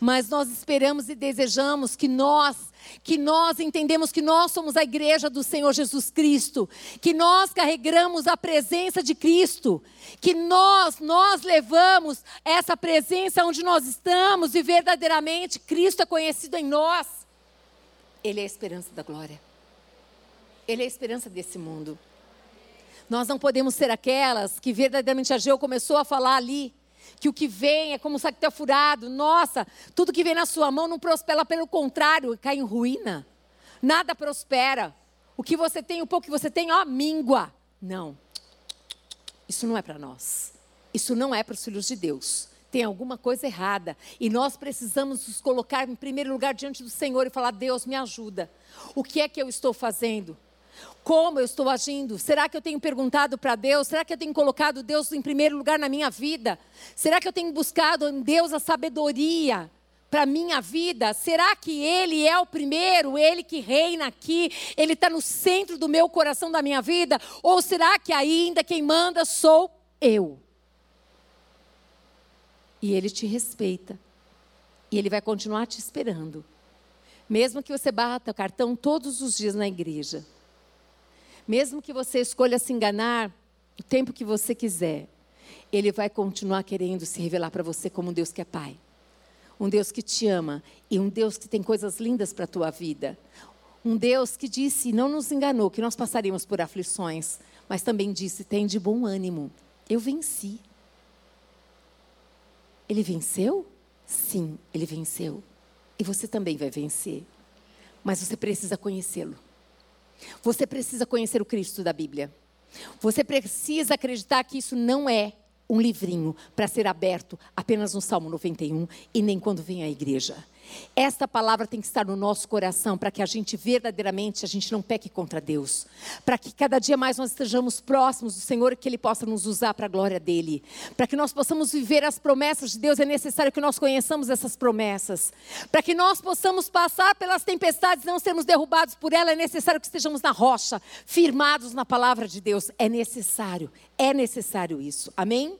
Mas nós esperamos e desejamos que nós, que nós entendemos que nós somos a igreja do Senhor Jesus Cristo, que nós carregamos a presença de Cristo, que nós, nós levamos essa presença onde nós estamos e verdadeiramente Cristo é conhecido em nós. Ele é a esperança da glória. Ele é a esperança desse mundo. Nós não podemos ser aquelas que verdadeiramente a Geu começou a falar ali. Que o que vem é como um saco tá furado. Nossa, tudo que vem na sua mão não prospera, pelo contrário, cai em ruína. Nada prospera. O que você tem, o pouco que você tem, ó, míngua. Não. Isso não é para nós. Isso não é para os filhos de Deus. Tem alguma coisa errada. E nós precisamos nos colocar em primeiro lugar diante do Senhor e falar: Deus, me ajuda. O que é que eu estou fazendo? Como eu estou agindo? Será que eu tenho perguntado para Deus? Será que eu tenho colocado Deus em primeiro lugar na minha vida? Será que eu tenho buscado em Deus a sabedoria para minha vida? Será que Ele é o primeiro, Ele que reina aqui, Ele está no centro do meu coração, da minha vida? Ou será que ainda quem manda sou eu? E Ele te respeita, e Ele vai continuar te esperando, mesmo que você bata o cartão todos os dias na igreja. Mesmo que você escolha se enganar o tempo que você quiser, Ele vai continuar querendo se revelar para você como um Deus que é Pai. Um Deus que te ama e um Deus que tem coisas lindas para a tua vida. Um Deus que disse, não nos enganou, que nós passaríamos por aflições, mas também disse: tem de bom ânimo. Eu venci. Ele venceu? Sim, ele venceu. E você também vai vencer. Mas você precisa conhecê-lo. Você precisa conhecer o Cristo da Bíblia. Você precisa acreditar que isso não é um livrinho para ser aberto apenas no Salmo 91 e nem quando vem à igreja. Esta palavra tem que estar no nosso coração para que a gente verdadeiramente a gente não peque contra Deus, para que cada dia mais nós estejamos próximos do Senhor e que Ele possa nos usar para a glória dele, para que nós possamos viver as promessas de Deus é necessário que nós conheçamos essas promessas, para que nós possamos passar pelas tempestades e não sermos derrubados por ela é necessário que estejamos na rocha, firmados na palavra de Deus, é necessário, é necessário isso, amém?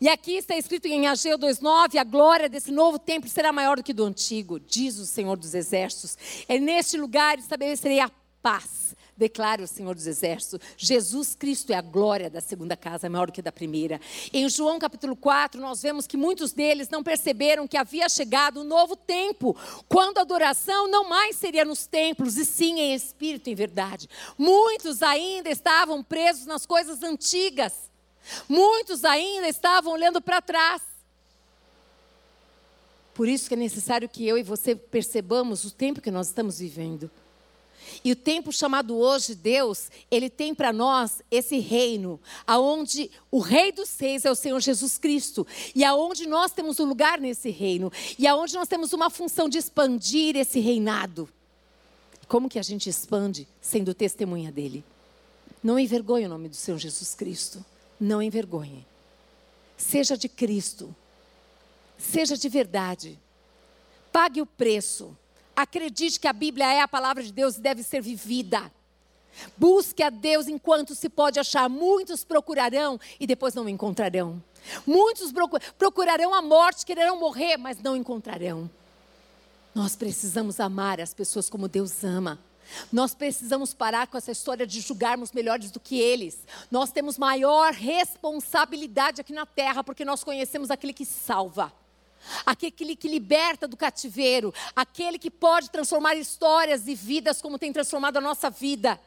E aqui está escrito em Ageu 2,9: a glória desse novo templo será maior do que do antigo, diz o Senhor dos Exércitos. É neste lugar estabelecerei a paz, declara o Senhor dos Exércitos. Jesus Cristo é a glória da segunda casa, maior do que da primeira. Em João capítulo 4, nós vemos que muitos deles não perceberam que havia chegado um novo tempo, quando a adoração não mais seria nos templos, e sim em espírito e em verdade. Muitos ainda estavam presos nas coisas antigas. Muitos ainda estavam olhando para trás. Por isso que é necessário que eu e você percebamos o tempo que nós estamos vivendo. E o tempo chamado hoje, Deus, Ele tem para nós esse reino, aonde o Rei dos Reis é o Senhor Jesus Cristo, e aonde nós temos um lugar nesse reino, e aonde nós temos uma função de expandir esse reinado. Como que a gente expande sendo testemunha dele? Não envergonhe o nome do Senhor Jesus Cristo não envergonhe. Seja de Cristo. Seja de verdade. Pague o preço. Acredite que a Bíblia é a palavra de Deus e deve ser vivida. Busque a Deus enquanto se pode achar. Muitos procurarão e depois não encontrarão. Muitos procurarão a morte, quererão morrer, mas não encontrarão. Nós precisamos amar as pessoas como Deus ama. Nós precisamos parar com essa história de julgarmos melhores do que eles. Nós temos maior responsabilidade aqui na terra, porque nós conhecemos aquele que salva, aquele que liberta do cativeiro, aquele que pode transformar histórias e vidas como tem transformado a nossa vida.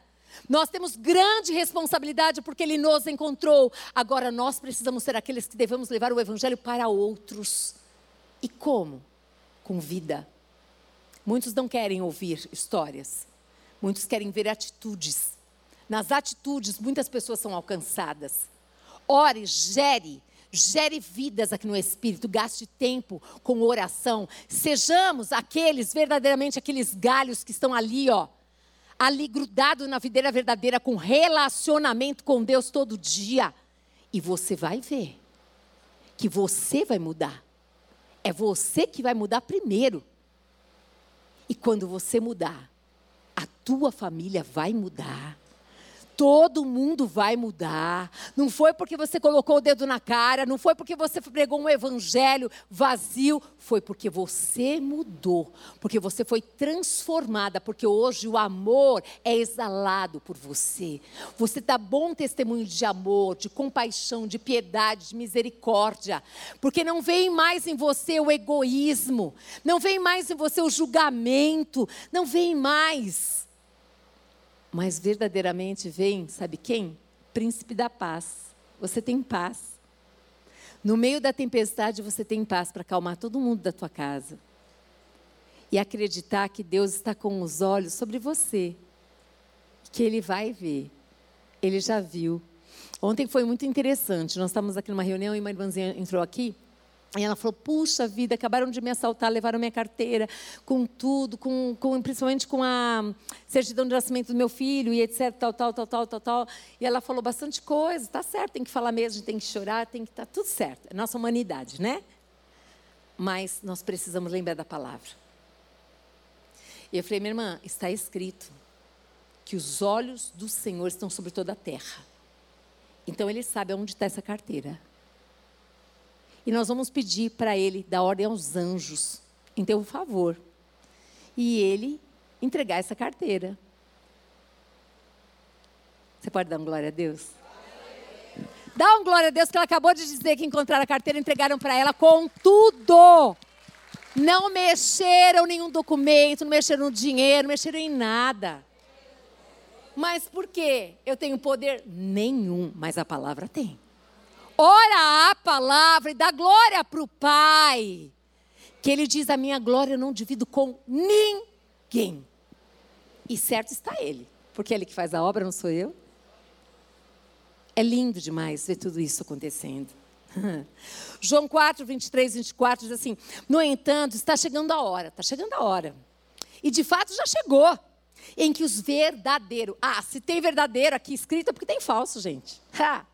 Nós temos grande responsabilidade porque Ele nos encontrou. Agora nós precisamos ser aqueles que devemos levar o Evangelho para outros. E como? Com vida. Muitos não querem ouvir histórias, muitos querem ver atitudes. Nas atitudes, muitas pessoas são alcançadas. Ore, gere, gere vidas aqui no Espírito, gaste tempo com oração. Sejamos aqueles, verdadeiramente aqueles galhos que estão ali, ó ali grudado na videira verdadeira, com relacionamento com Deus todo dia. E você vai ver que você vai mudar. É você que vai mudar primeiro. E quando você mudar, a tua família vai mudar. Todo mundo vai mudar. Não foi porque você colocou o dedo na cara, não foi porque você pregou um evangelho vazio, foi porque você mudou, porque você foi transformada, porque hoje o amor é exalado por você. Você dá bom testemunho de amor, de compaixão, de piedade, de misericórdia, porque não vem mais em você o egoísmo, não vem mais em você o julgamento, não vem mais mas verdadeiramente vem, sabe quem? Príncipe da paz. Você tem paz. No meio da tempestade, você tem paz para acalmar todo mundo da tua casa. E acreditar que Deus está com os olhos sobre você. Que Ele vai ver. Ele já viu. Ontem foi muito interessante. Nós estávamos aqui numa reunião e uma irmãzinha entrou aqui. E ela falou: Puxa vida, acabaram de me assaltar, levaram minha carteira, com tudo, com, com, principalmente com a certidão de nascimento do meu filho e etc, tal, tal, tal, tal, tal, tal. E ela falou bastante coisa, tá certo, tem que falar mesmo, tem que chorar, tem que estar tá tudo certo. É nossa humanidade, né? Mas nós precisamos lembrar da palavra. E eu falei: Minha irmã, está escrito que os olhos do Senhor estão sobre toda a terra. Então ele sabe onde está essa carteira. E nós vamos pedir para ele dar ordem aos anjos, em teu favor. E ele entregar essa carteira. Você pode dar um glória a Deus? Dá um glória a Deus que ela acabou de dizer que encontraram a carteira entregaram para ela com tudo. Não mexeram nenhum documento, não mexeram no dinheiro, não mexeram em nada. Mas por quê? Eu tenho poder? Nenhum, mas a palavra tem. Ora a palavra e dá glória para o Pai. Que ele diz: A minha glória eu não divido com ninguém. E certo está ele, porque é ele que faz a obra, não sou eu. É lindo demais ver tudo isso acontecendo. João 4, 23, 24 diz assim: No entanto, está chegando a hora, está chegando a hora. E de fato já chegou. Em que os verdadeiros. Ah, se tem verdadeiro aqui escrito é porque tem falso, gente. Ha!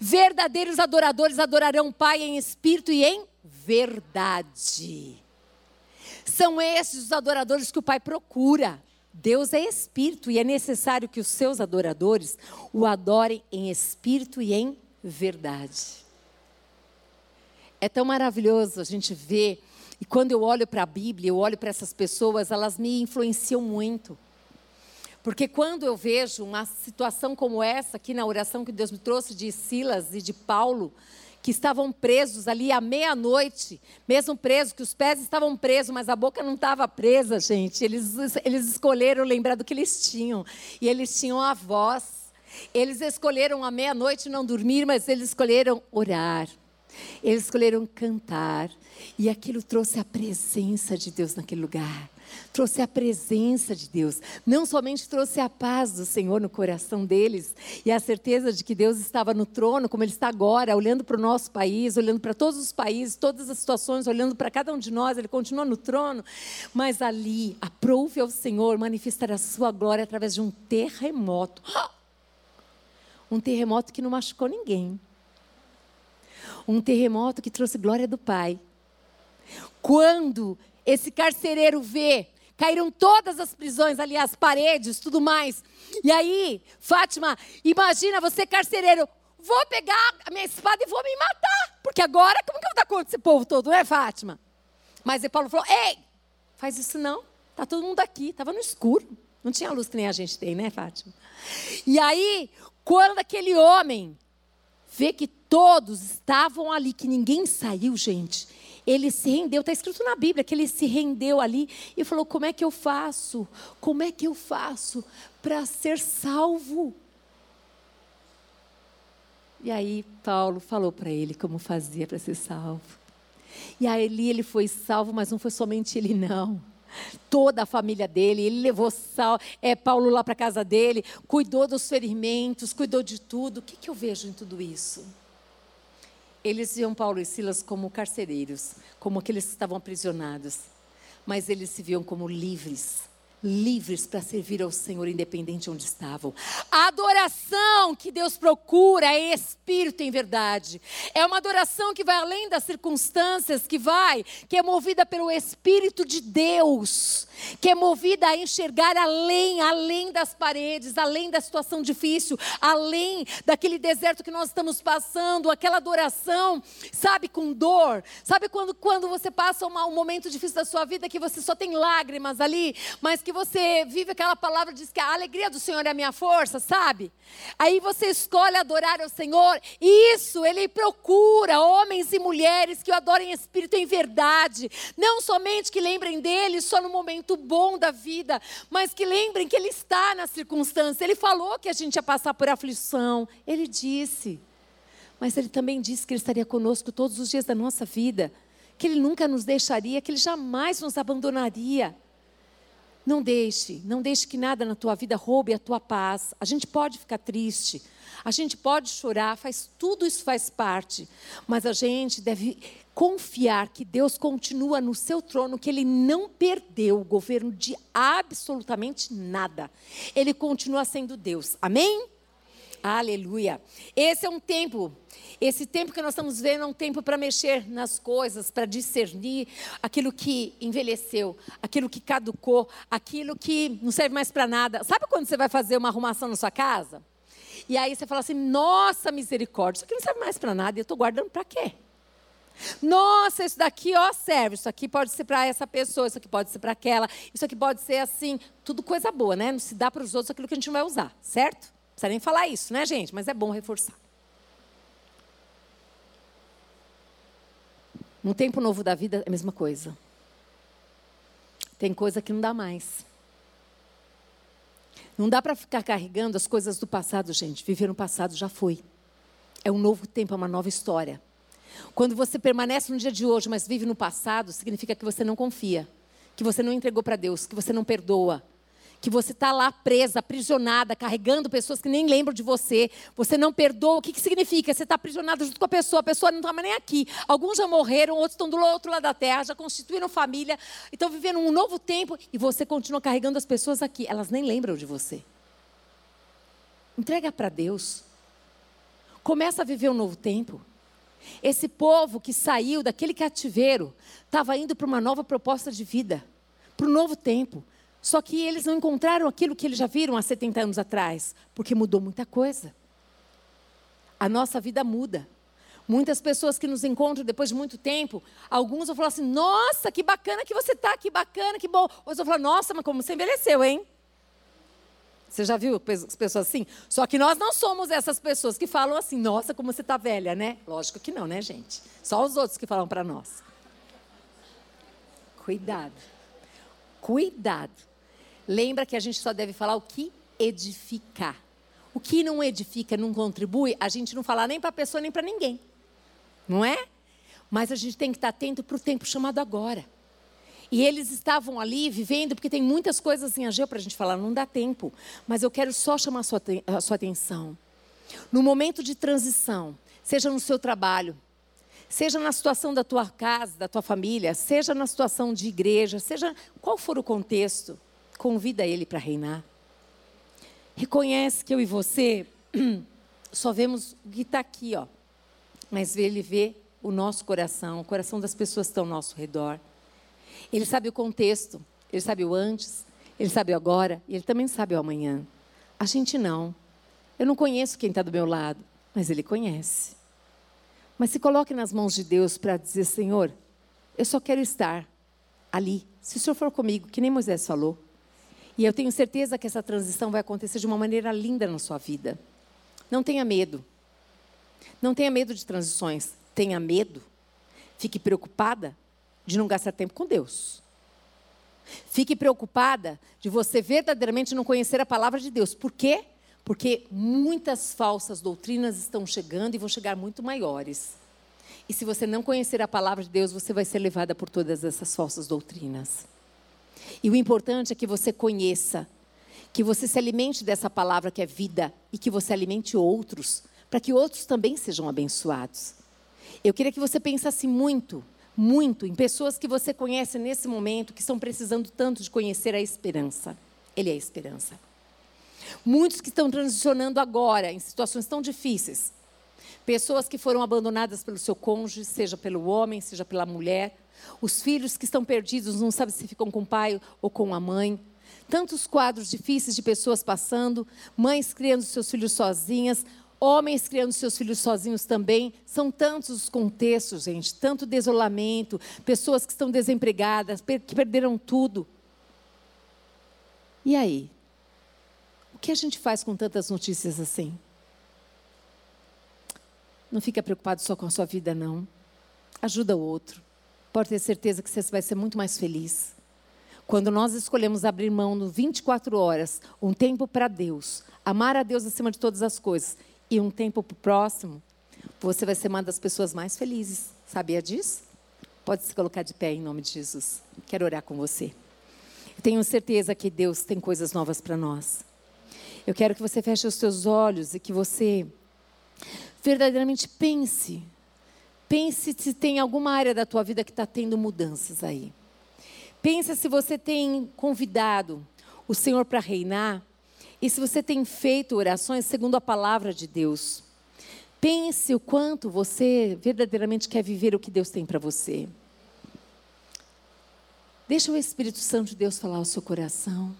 Verdadeiros adoradores adorarão o Pai em espírito e em verdade. São esses os adoradores que o Pai procura. Deus é espírito e é necessário que os seus adoradores o adorem em espírito e em verdade. É tão maravilhoso a gente ver, e quando eu olho para a Bíblia, eu olho para essas pessoas, elas me influenciam muito. Porque quando eu vejo uma situação como essa, aqui na oração que Deus me trouxe de Silas e de Paulo, que estavam presos ali à meia-noite, mesmo presos, que os pés estavam presos, mas a boca não estava presa, gente. Eles, eles escolheram lembrar do que eles tinham. E eles tinham a voz. Eles escolheram à meia-noite não dormir, mas eles escolheram orar. Eles escolheram cantar. E aquilo trouxe a presença de Deus naquele lugar trouxe a presença de Deus, não somente trouxe a paz do Senhor no coração deles e a certeza de que Deus estava no trono, como Ele está agora, olhando para o nosso país, olhando para todos os países, todas as situações, olhando para cada um de nós, Ele continua no trono, mas ali, aprove ao Senhor manifestar a sua glória através de um terremoto. Um terremoto que não machucou ninguém. Um terremoto que trouxe glória do Pai. Quando esse carcereiro vê, caíram todas as prisões ali, as paredes, tudo mais. E aí, Fátima, imagina você carcereiro, vou pegar a minha espada e vou me matar. Porque agora, como que eu vou dar conta desse povo todo, não é, Fátima? Mas aí Paulo falou: ei, faz isso não. Tá todo mundo aqui, estava no escuro. Não tinha luz que nem a gente tem, né, Fátima? E aí, quando aquele homem vê que todos estavam ali, que ninguém saiu, gente, ele se rendeu, está escrito na Bíblia que ele se rendeu ali e falou: Como é que eu faço? Como é que eu faço para ser salvo? E aí Paulo falou para ele como fazia para ser salvo. E aí ele foi salvo, mas não foi somente ele não. Toda a família dele, ele levou sal, é, Paulo lá para casa dele, cuidou dos ferimentos, cuidou de tudo. O que, que eu vejo em tudo isso? Eles viam Paulo e Silas como carcereiros, como aqueles que estavam aprisionados, mas eles se viam como livres livres para servir ao Senhor, independente onde estavam. A adoração que Deus procura é espírito em verdade. É uma adoração que vai além das circunstâncias, que vai, que é movida pelo Espírito de Deus, que é movida a enxergar além, além das paredes, além da situação difícil, além daquele deserto que nós estamos passando, aquela adoração, sabe, com dor. Sabe quando, quando você passa um, um momento difícil da sua vida que você só tem lágrimas ali, mas que que você vive aquela palavra, diz que a alegria do Senhor é a minha força, sabe? Aí você escolhe adorar ao Senhor, isso Ele procura homens e mulheres que o adorem em espírito em verdade, não somente que lembrem dele só no momento bom da vida, mas que lembrem que Ele está na circunstância. Ele falou que a gente ia passar por aflição, Ele disse, mas Ele também disse que Ele estaria conosco todos os dias da nossa vida que Ele nunca nos deixaria, que Ele jamais nos abandonaria. Não deixe, não deixe que nada na tua vida roube a tua paz. A gente pode ficar triste, a gente pode chorar, faz tudo isso faz parte, mas a gente deve confiar que Deus continua no seu trono, que ele não perdeu o governo de absolutamente nada. Ele continua sendo Deus. Amém? Aleluia. Esse é um tempo esse tempo que nós estamos vendo é um tempo para mexer nas coisas, para discernir aquilo que envelheceu, aquilo que caducou, aquilo que não serve mais para nada. Sabe quando você vai fazer uma arrumação na sua casa? E aí você fala assim: nossa misericórdia, isso aqui não serve mais para nada, eu estou guardando para quê? Nossa, isso daqui ó serve, isso aqui pode ser para essa pessoa, isso aqui pode ser para aquela, isso aqui pode ser assim, tudo coisa boa, né? Não se dá para os outros aquilo que a gente não vai usar, certo? Precisa nem falar isso, né, gente? Mas é bom reforçar. No tempo novo da vida é a mesma coisa. Tem coisa que não dá mais. Não dá para ficar carregando as coisas do passado, gente. Viver no passado já foi. É um novo tempo, é uma nova história. Quando você permanece no dia de hoje, mas vive no passado, significa que você não confia, que você não entregou para Deus, que você não perdoa, que você está lá presa, aprisionada, carregando pessoas que nem lembram de você, você não perdoa, o que, que significa? Você está aprisionada junto com a pessoa, a pessoa não está mais nem aqui. Alguns já morreram, outros estão do outro lado da terra, já constituíram família, estão vivendo um novo tempo e você continua carregando as pessoas aqui, elas nem lembram de você. Entrega para Deus. Começa a viver um novo tempo. Esse povo que saiu daquele cativeiro estava indo para uma nova proposta de vida, para um novo tempo. Só que eles não encontraram aquilo que eles já viram há 70 anos atrás, porque mudou muita coisa. A nossa vida muda. Muitas pessoas que nos encontram depois de muito tempo, alguns vão falar assim: Nossa, que bacana que você está, que bacana, que bom. Outros vão falar: Nossa, mas como você envelheceu, hein? Você já viu as pessoas assim? Só que nós não somos essas pessoas que falam assim: Nossa, como você está velha, né? Lógico que não, né, gente? Só os outros que falam para nós. Cuidado. Cuidado. Lembra que a gente só deve falar o que edificar. O que não edifica, não contribui, a gente não fala nem para a pessoa nem para ninguém. Não é? Mas a gente tem que estar atento para o tempo chamado agora. E eles estavam ali vivendo, porque tem muitas coisas em Ageu para a gente falar, não dá tempo. Mas eu quero só chamar a sua, a sua atenção. No momento de transição, seja no seu trabalho, seja na situação da tua casa, da tua família, seja na situação de igreja, seja qual for o contexto, convida Ele para reinar. Reconhece que eu e você só vemos o que está aqui, ó. Mas Ele vê o nosso coração, o coração das pessoas que estão ao nosso redor. Ele sabe o contexto, ele sabe o antes, ele sabe o agora e ele também sabe o amanhã. A gente não. Eu não conheço quem está do meu lado, mas ele conhece. Mas se coloque nas mãos de Deus para dizer: Senhor, eu só quero estar ali. Se o Senhor for comigo, que nem Moisés falou. E eu tenho certeza que essa transição vai acontecer de uma maneira linda na sua vida. Não tenha medo. Não tenha medo de transições. Tenha medo. Fique preocupada de não gastar tempo com Deus. Fique preocupada de você verdadeiramente não conhecer a palavra de Deus. Por quê? Porque muitas falsas doutrinas estão chegando e vão chegar muito maiores. E se você não conhecer a palavra de Deus, você vai ser levada por todas essas falsas doutrinas. E o importante é que você conheça, que você se alimente dessa palavra que é vida e que você alimente outros, para que outros também sejam abençoados. Eu queria que você pensasse muito, muito em pessoas que você conhece nesse momento, que estão precisando tanto de conhecer a esperança. Ele é a esperança. Muitos que estão transicionando agora em situações tão difíceis. Pessoas que foram abandonadas pelo seu cônjuge, seja pelo homem, seja pela mulher. Os filhos que estão perdidos, não sabem se ficam com o pai ou com a mãe. Tantos quadros difíceis de pessoas passando, mães criando seus filhos sozinhas, homens criando seus filhos sozinhos também. São tantos os contextos, gente, tanto desolamento, pessoas que estão desempregadas, que perderam tudo. E aí? O que a gente faz com tantas notícias assim? Não fica preocupado só com a sua vida, não. Ajuda o outro. Pode ter certeza que você vai ser muito mais feliz. Quando nós escolhemos abrir mão no 24 horas, um tempo para Deus, amar a Deus acima de todas as coisas e um tempo para o próximo, você vai ser uma das pessoas mais felizes. Sabia disso? Pode se colocar de pé em nome de Jesus. Quero orar com você. Tenho certeza que Deus tem coisas novas para nós. Eu quero que você feche os seus olhos e que você verdadeiramente pense Pense se tem alguma área da tua vida que está tendo mudanças aí. Pensa se você tem convidado o Senhor para reinar e se você tem feito orações segundo a palavra de Deus. Pense o quanto você verdadeiramente quer viver o que Deus tem para você. Deixa o Espírito Santo de Deus falar ao seu coração.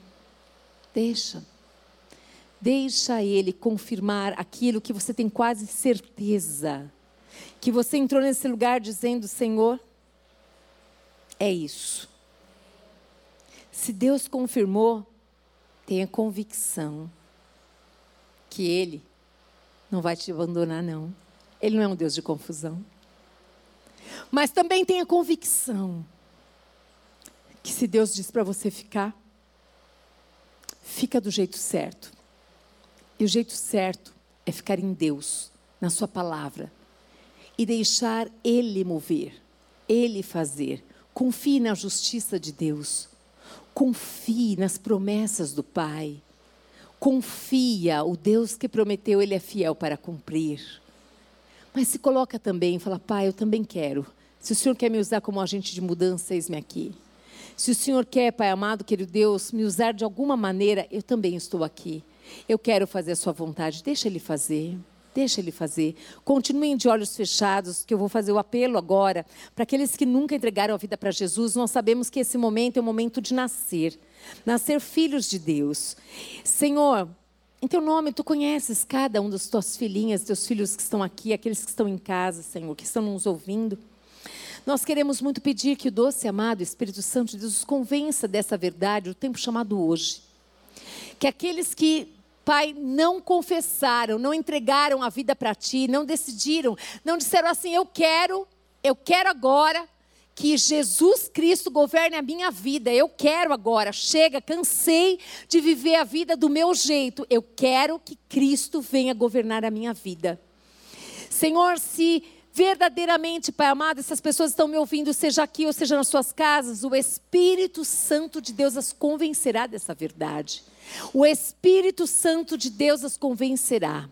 Deixa. Deixa ele confirmar aquilo que você tem quase certeza que você entrou nesse lugar dizendo: Senhor, é isso. Se Deus confirmou, tenha convicção que Ele não vai te abandonar, não. Ele não é um Deus de confusão. Mas também tenha convicção que se Deus diz para você ficar, fica do jeito certo. E o jeito certo é ficar em Deus, na Sua palavra, e deixar Ele mover, Ele fazer. Confie na justiça de Deus. Confie nas promessas do Pai. Confia, o Deus que prometeu, Ele é fiel para cumprir. Mas se coloca também e fala, Pai, eu também quero. Se o Senhor quer me usar como agente de mudança, eis-me aqui. Se o Senhor quer, Pai amado, querido Deus, me usar de alguma maneira, eu também estou aqui. Eu quero fazer a sua vontade, deixa Ele fazer. Deixa ele fazer. Continuem de olhos fechados, que eu vou fazer o apelo agora para aqueles que nunca entregaram a vida para Jesus. Nós sabemos que esse momento é o momento de nascer, nascer filhos de Deus. Senhor, em teu nome, tu conheces cada um das tuas filhinhas, teus filhos que estão aqui, aqueles que estão em casa, Senhor, que estão nos ouvindo. Nós queremos muito pedir que o doce amado Espírito Santo de Deus os convença dessa verdade, o tempo chamado hoje. Que aqueles que Pai, não confessaram, não entregaram a vida para ti, não decidiram, não disseram assim: eu quero, eu quero agora que Jesus Cristo governe a minha vida. Eu quero agora, chega, cansei de viver a vida do meu jeito. Eu quero que Cristo venha governar a minha vida. Senhor, se verdadeiramente, Pai amado, essas pessoas estão me ouvindo, seja aqui ou seja nas suas casas, o Espírito Santo de Deus as convencerá dessa verdade. O Espírito Santo de Deus as convencerá.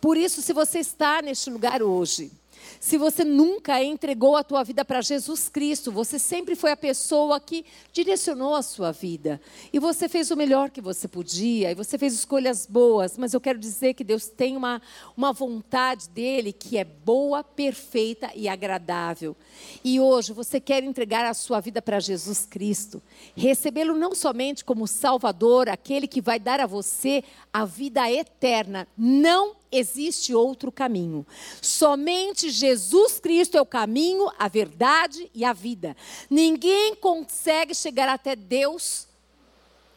Por isso, se você está neste lugar hoje, Se você nunca entregou a tua vida para Jesus Cristo, você sempre foi a pessoa que direcionou a sua vida. E você fez o melhor que você podia, e você fez escolhas boas, mas eu quero dizer que Deus tem uma, uma vontade dele que é boa, perfeita e agradável. E hoje você quer entregar a sua vida para Jesus Cristo, recebê-lo não somente como Salvador, aquele que vai dar a você a vida eterna. Não existe outro caminho. Somente Jesus Cristo é o caminho, a verdade e a vida. Ninguém consegue chegar até Deus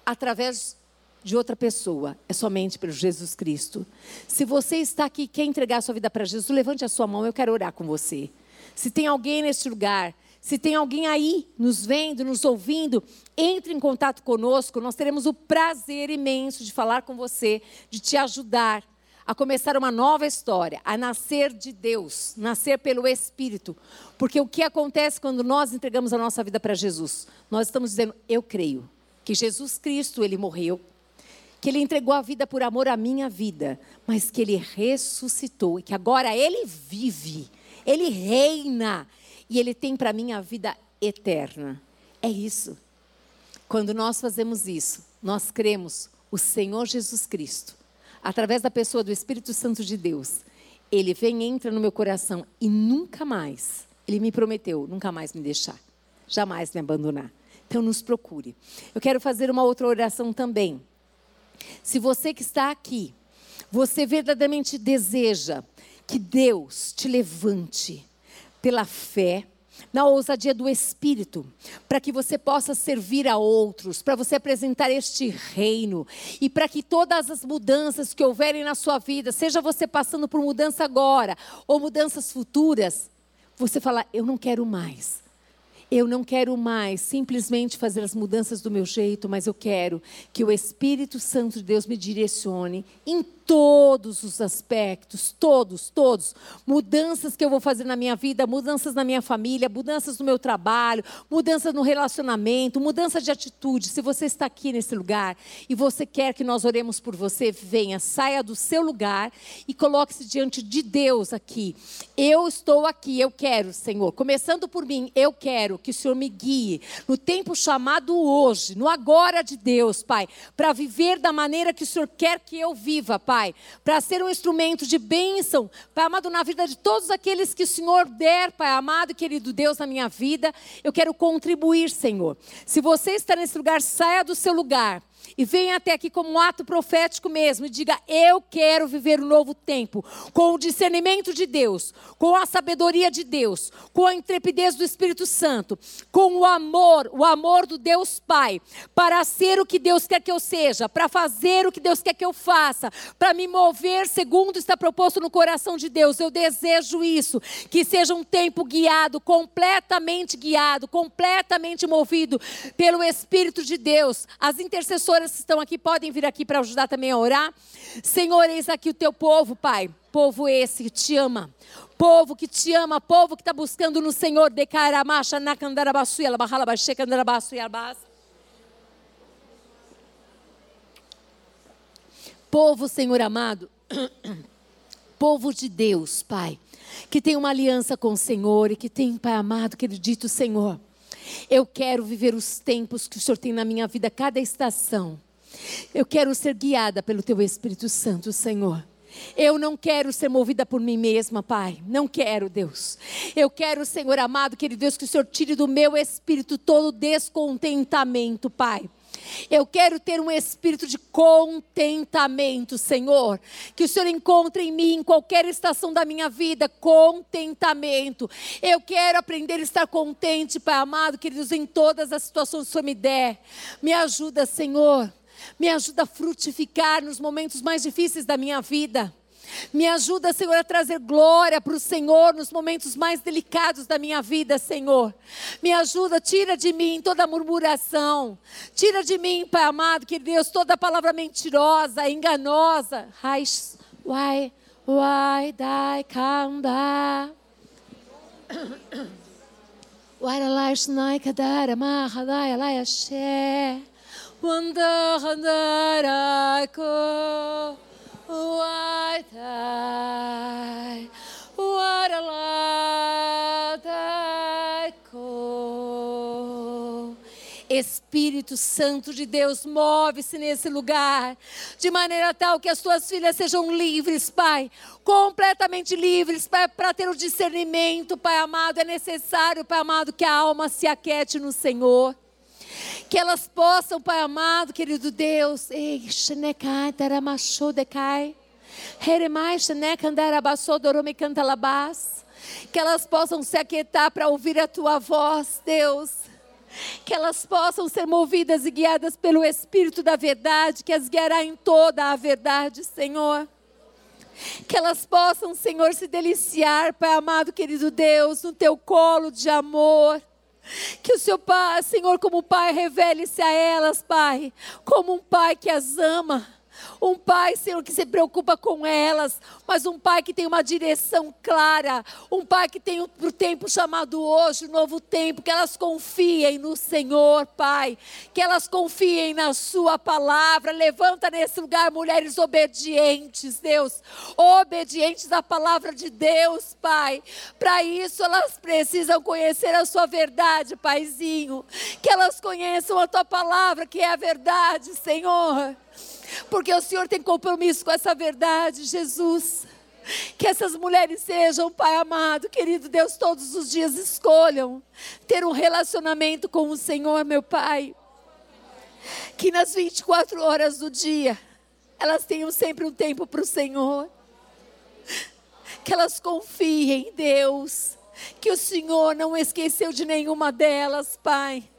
através de outra pessoa. É somente pelo Jesus Cristo. Se você está aqui e quer entregar a sua vida para Jesus, levante a sua mão, eu quero orar com você. Se tem alguém neste lugar se tem alguém aí nos vendo, nos ouvindo, entre em contato conosco. Nós teremos o prazer imenso de falar com você, de te ajudar a começar uma nova história, a nascer de Deus, nascer pelo Espírito. Porque o que acontece quando nós entregamos a nossa vida para Jesus? Nós estamos dizendo, eu creio que Jesus Cristo, ele morreu, que ele entregou a vida por amor à minha vida, mas que ele ressuscitou e que agora ele vive, ele reina e ele tem para mim a vida eterna. É isso. Quando nós fazemos isso, nós cremos o Senhor Jesus Cristo através da pessoa do Espírito Santo de Deus, ele vem, entra no meu coração e nunca mais, ele me prometeu, nunca mais me deixar, jamais me abandonar. Então nos procure. Eu quero fazer uma outra oração também. Se você que está aqui, você verdadeiramente deseja que Deus te levante pela fé, na ousadia do Espírito, para que você possa servir a outros, para você apresentar este reino e para que todas as mudanças que houverem na sua vida, seja você passando por mudança agora ou mudanças futuras, você fala: Eu não quero mais. Eu não quero mais simplesmente fazer as mudanças do meu jeito, mas eu quero que o Espírito Santo de Deus me direcione em todos os aspectos, todos, todos. Mudanças que eu vou fazer na minha vida, mudanças na minha família, mudanças no meu trabalho, mudanças no relacionamento, mudança de atitude. Se você está aqui nesse lugar e você quer que nós oremos por você, venha, saia do seu lugar e coloque-se diante de Deus aqui. Eu estou aqui, eu quero, Senhor. Começando por mim, eu quero que o Senhor me guie no tempo chamado hoje, no agora de Deus, Pai, para viver da maneira que o Senhor quer que eu viva, Pai Pai, para ser um instrumento de bênção, Pai amado, na vida de todos aqueles que o Senhor der, Pai amado, querido Deus, na minha vida, eu quero contribuir, Senhor. Se você está nesse lugar, saia do seu lugar e venha até aqui como um ato profético mesmo e diga: Eu quero viver um novo tempo, com o discernimento de Deus, com a sabedoria de Deus, com a intrepidez do Espírito Santo, com o amor, o amor do Deus Pai, para ser o que Deus quer que eu seja, para fazer o que Deus quer que eu faça, para me mover segundo está proposto no coração de Deus. Eu desejo isso, que seja um tempo guiado, completamente guiado, completamente movido pelo Espírito de Deus. As intercessões pastoras que estão aqui podem vir aqui para ajudar também a orar. Senhor, eis aqui o teu povo, Pai. Povo esse que te ama. Povo que te ama, povo que está buscando no Senhor. Povo, Senhor amado. Povo de Deus, Pai. Que tem uma aliança com o Senhor e que tem, Pai amado, que dito Senhor eu quero viver os tempos que o Senhor tem na minha vida, cada estação. Eu quero ser guiada pelo Teu Espírito Santo, Senhor. Eu não quero ser movida por mim mesma, Pai. Não quero, Deus. Eu quero, Senhor amado, querido Deus, que o Senhor tire do meu espírito todo descontentamento, Pai. Eu quero ter um espírito de contentamento, Senhor. Que o Senhor encontre em mim, em qualquer estação da minha vida, contentamento. Eu quero aprender a estar contente, Pai amado, queridos, em todas as situações que o Senhor me der. Me ajuda, Senhor. Me ajuda a frutificar nos momentos mais difíceis da minha vida. Me ajuda, Senhor, a trazer glória para o Senhor nos momentos mais delicados da minha vida, Senhor. Me ajuda, tira de mim toda murmuração. Tira de mim, Pai amado, que Deus, toda palavra mentirosa, enganosa. Why, why, die, kanda. Waralash naikadara mahadaya layashe. Wanda handarako. What I, what a life. Espírito Santo de Deus, move-se nesse lugar, de maneira tal que as tuas filhas sejam livres, Pai, completamente livres, Pai, para ter o discernimento, Pai amado. É necessário, Pai amado, que a alma se aquete no Senhor. Que elas possam, Pai amado, querido Deus, que elas possam se aquietar para ouvir a tua voz, Deus. Que elas possam ser movidas e guiadas pelo Espírito da verdade, que as guiará em toda a verdade, Senhor. Que elas possam, Senhor, se deliciar, Pai amado, querido Deus, no teu colo de amor. Que o seu Pai, Senhor, como Pai, revele-se a elas, Pai, como um Pai que as ama um pai, Senhor, que se preocupa com elas, mas um pai que tem uma direção clara. Um pai que tem o tempo chamado hoje, um novo tempo. Que elas confiem no Senhor, Pai. Que elas confiem na Sua palavra. Levanta nesse lugar mulheres obedientes, Deus. Obedientes à palavra de Deus, Pai. Para isso elas precisam conhecer a Sua verdade, Paizinho. Que elas conheçam a Tua palavra, que é a verdade, Senhor porque o Senhor tem compromisso com essa verdade, Jesus. Que essas mulheres sejam, Pai amado, querido Deus, todos os dias escolham ter um relacionamento com o Senhor, meu Pai. Que nas 24 horas do dia, elas tenham sempre um tempo para o Senhor. Que elas confiem em Deus. Que o Senhor não esqueceu de nenhuma delas, Pai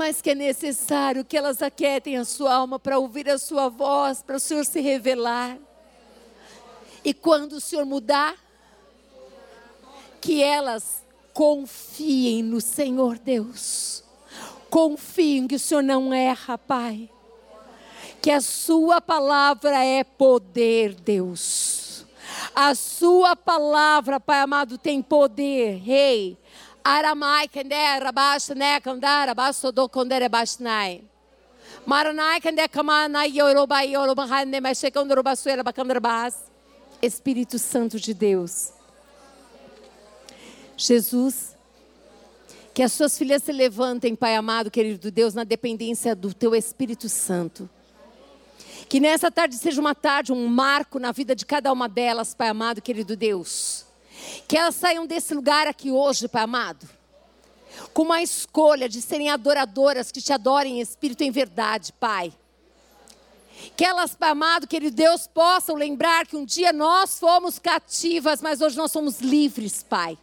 mas que é necessário que elas aquietem a sua alma para ouvir a sua voz, para o Senhor se revelar. E quando o Senhor mudar, que elas confiem no Senhor Deus. Confiem que o Senhor não erra, Pai. Que a Sua palavra é poder, Deus. A Sua palavra, Pai amado, tem poder, Rei. Do kondere bashnai. Maranai kende kamana yoroba yoroba hande mas chegando robasuela bakandra bas. Espírito Santo de Deus. Jesus, que as suas filhas se levantem, Pai amado, querido Deus, na dependência do teu Espírito Santo. Que nessa tarde seja uma tarde, um marco na vida de cada uma delas, Pai amado, querido Deus que elas saiam desse lugar aqui hoje, Pai amado, com uma escolha de serem adoradoras, que te adorem em espírito e em verdade, Pai. Que elas, Pai amado, querido Deus, possam lembrar que um dia nós fomos cativas, mas hoje nós somos livres, Pai.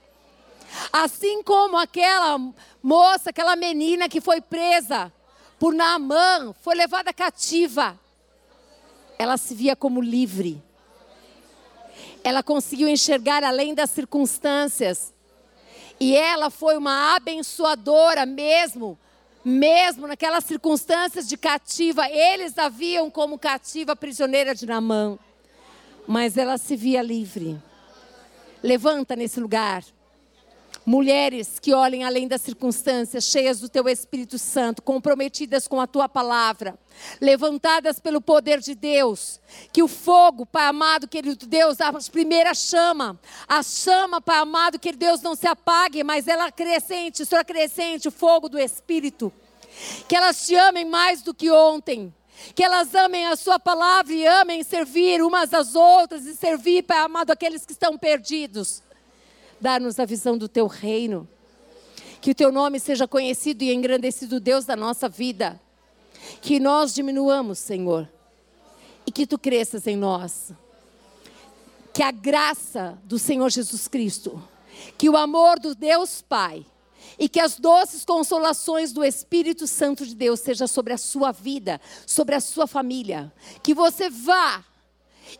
Assim como aquela moça, aquela menina que foi presa por Naamã, foi levada cativa, ela se via como livre ela conseguiu enxergar além das circunstâncias. E ela foi uma abençoadora mesmo, mesmo naquelas circunstâncias de cativa. Eles a viam como cativa prisioneira de Namã. Mas ela se via livre. Levanta nesse lugar. Mulheres que olhem além das circunstâncias, cheias do teu Espírito Santo, comprometidas com a tua palavra, levantadas pelo poder de Deus. Que o fogo, Pai amado, querido Deus, a primeira chama, a chama, Pai amado, que Deus não se apague, mas ela crescente, Senhor, crescente, o fogo do Espírito. Que elas te amem mais do que ontem. Que elas amem a Sua palavra e amem servir umas às outras e servir, Pai amado, aqueles que estão perdidos. Dá-nos a visão do teu reino. Que o teu nome seja conhecido e engrandecido, Deus da nossa vida. Que nós diminuamos, Senhor. E que tu cresças em nós. Que a graça do Senhor Jesus Cristo, que o amor do Deus Pai e que as doces consolações do Espírito Santo de Deus seja sobre a sua vida, sobre a sua família. Que você vá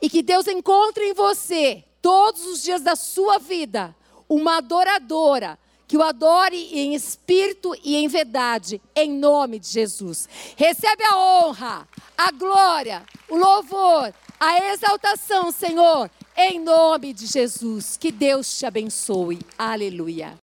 e que Deus encontre em você todos os dias da sua vida uma adoradora que o adore em espírito e em verdade, em nome de Jesus. Recebe a honra, a glória, o louvor, a exaltação, Senhor, em nome de Jesus. Que Deus te abençoe. Aleluia.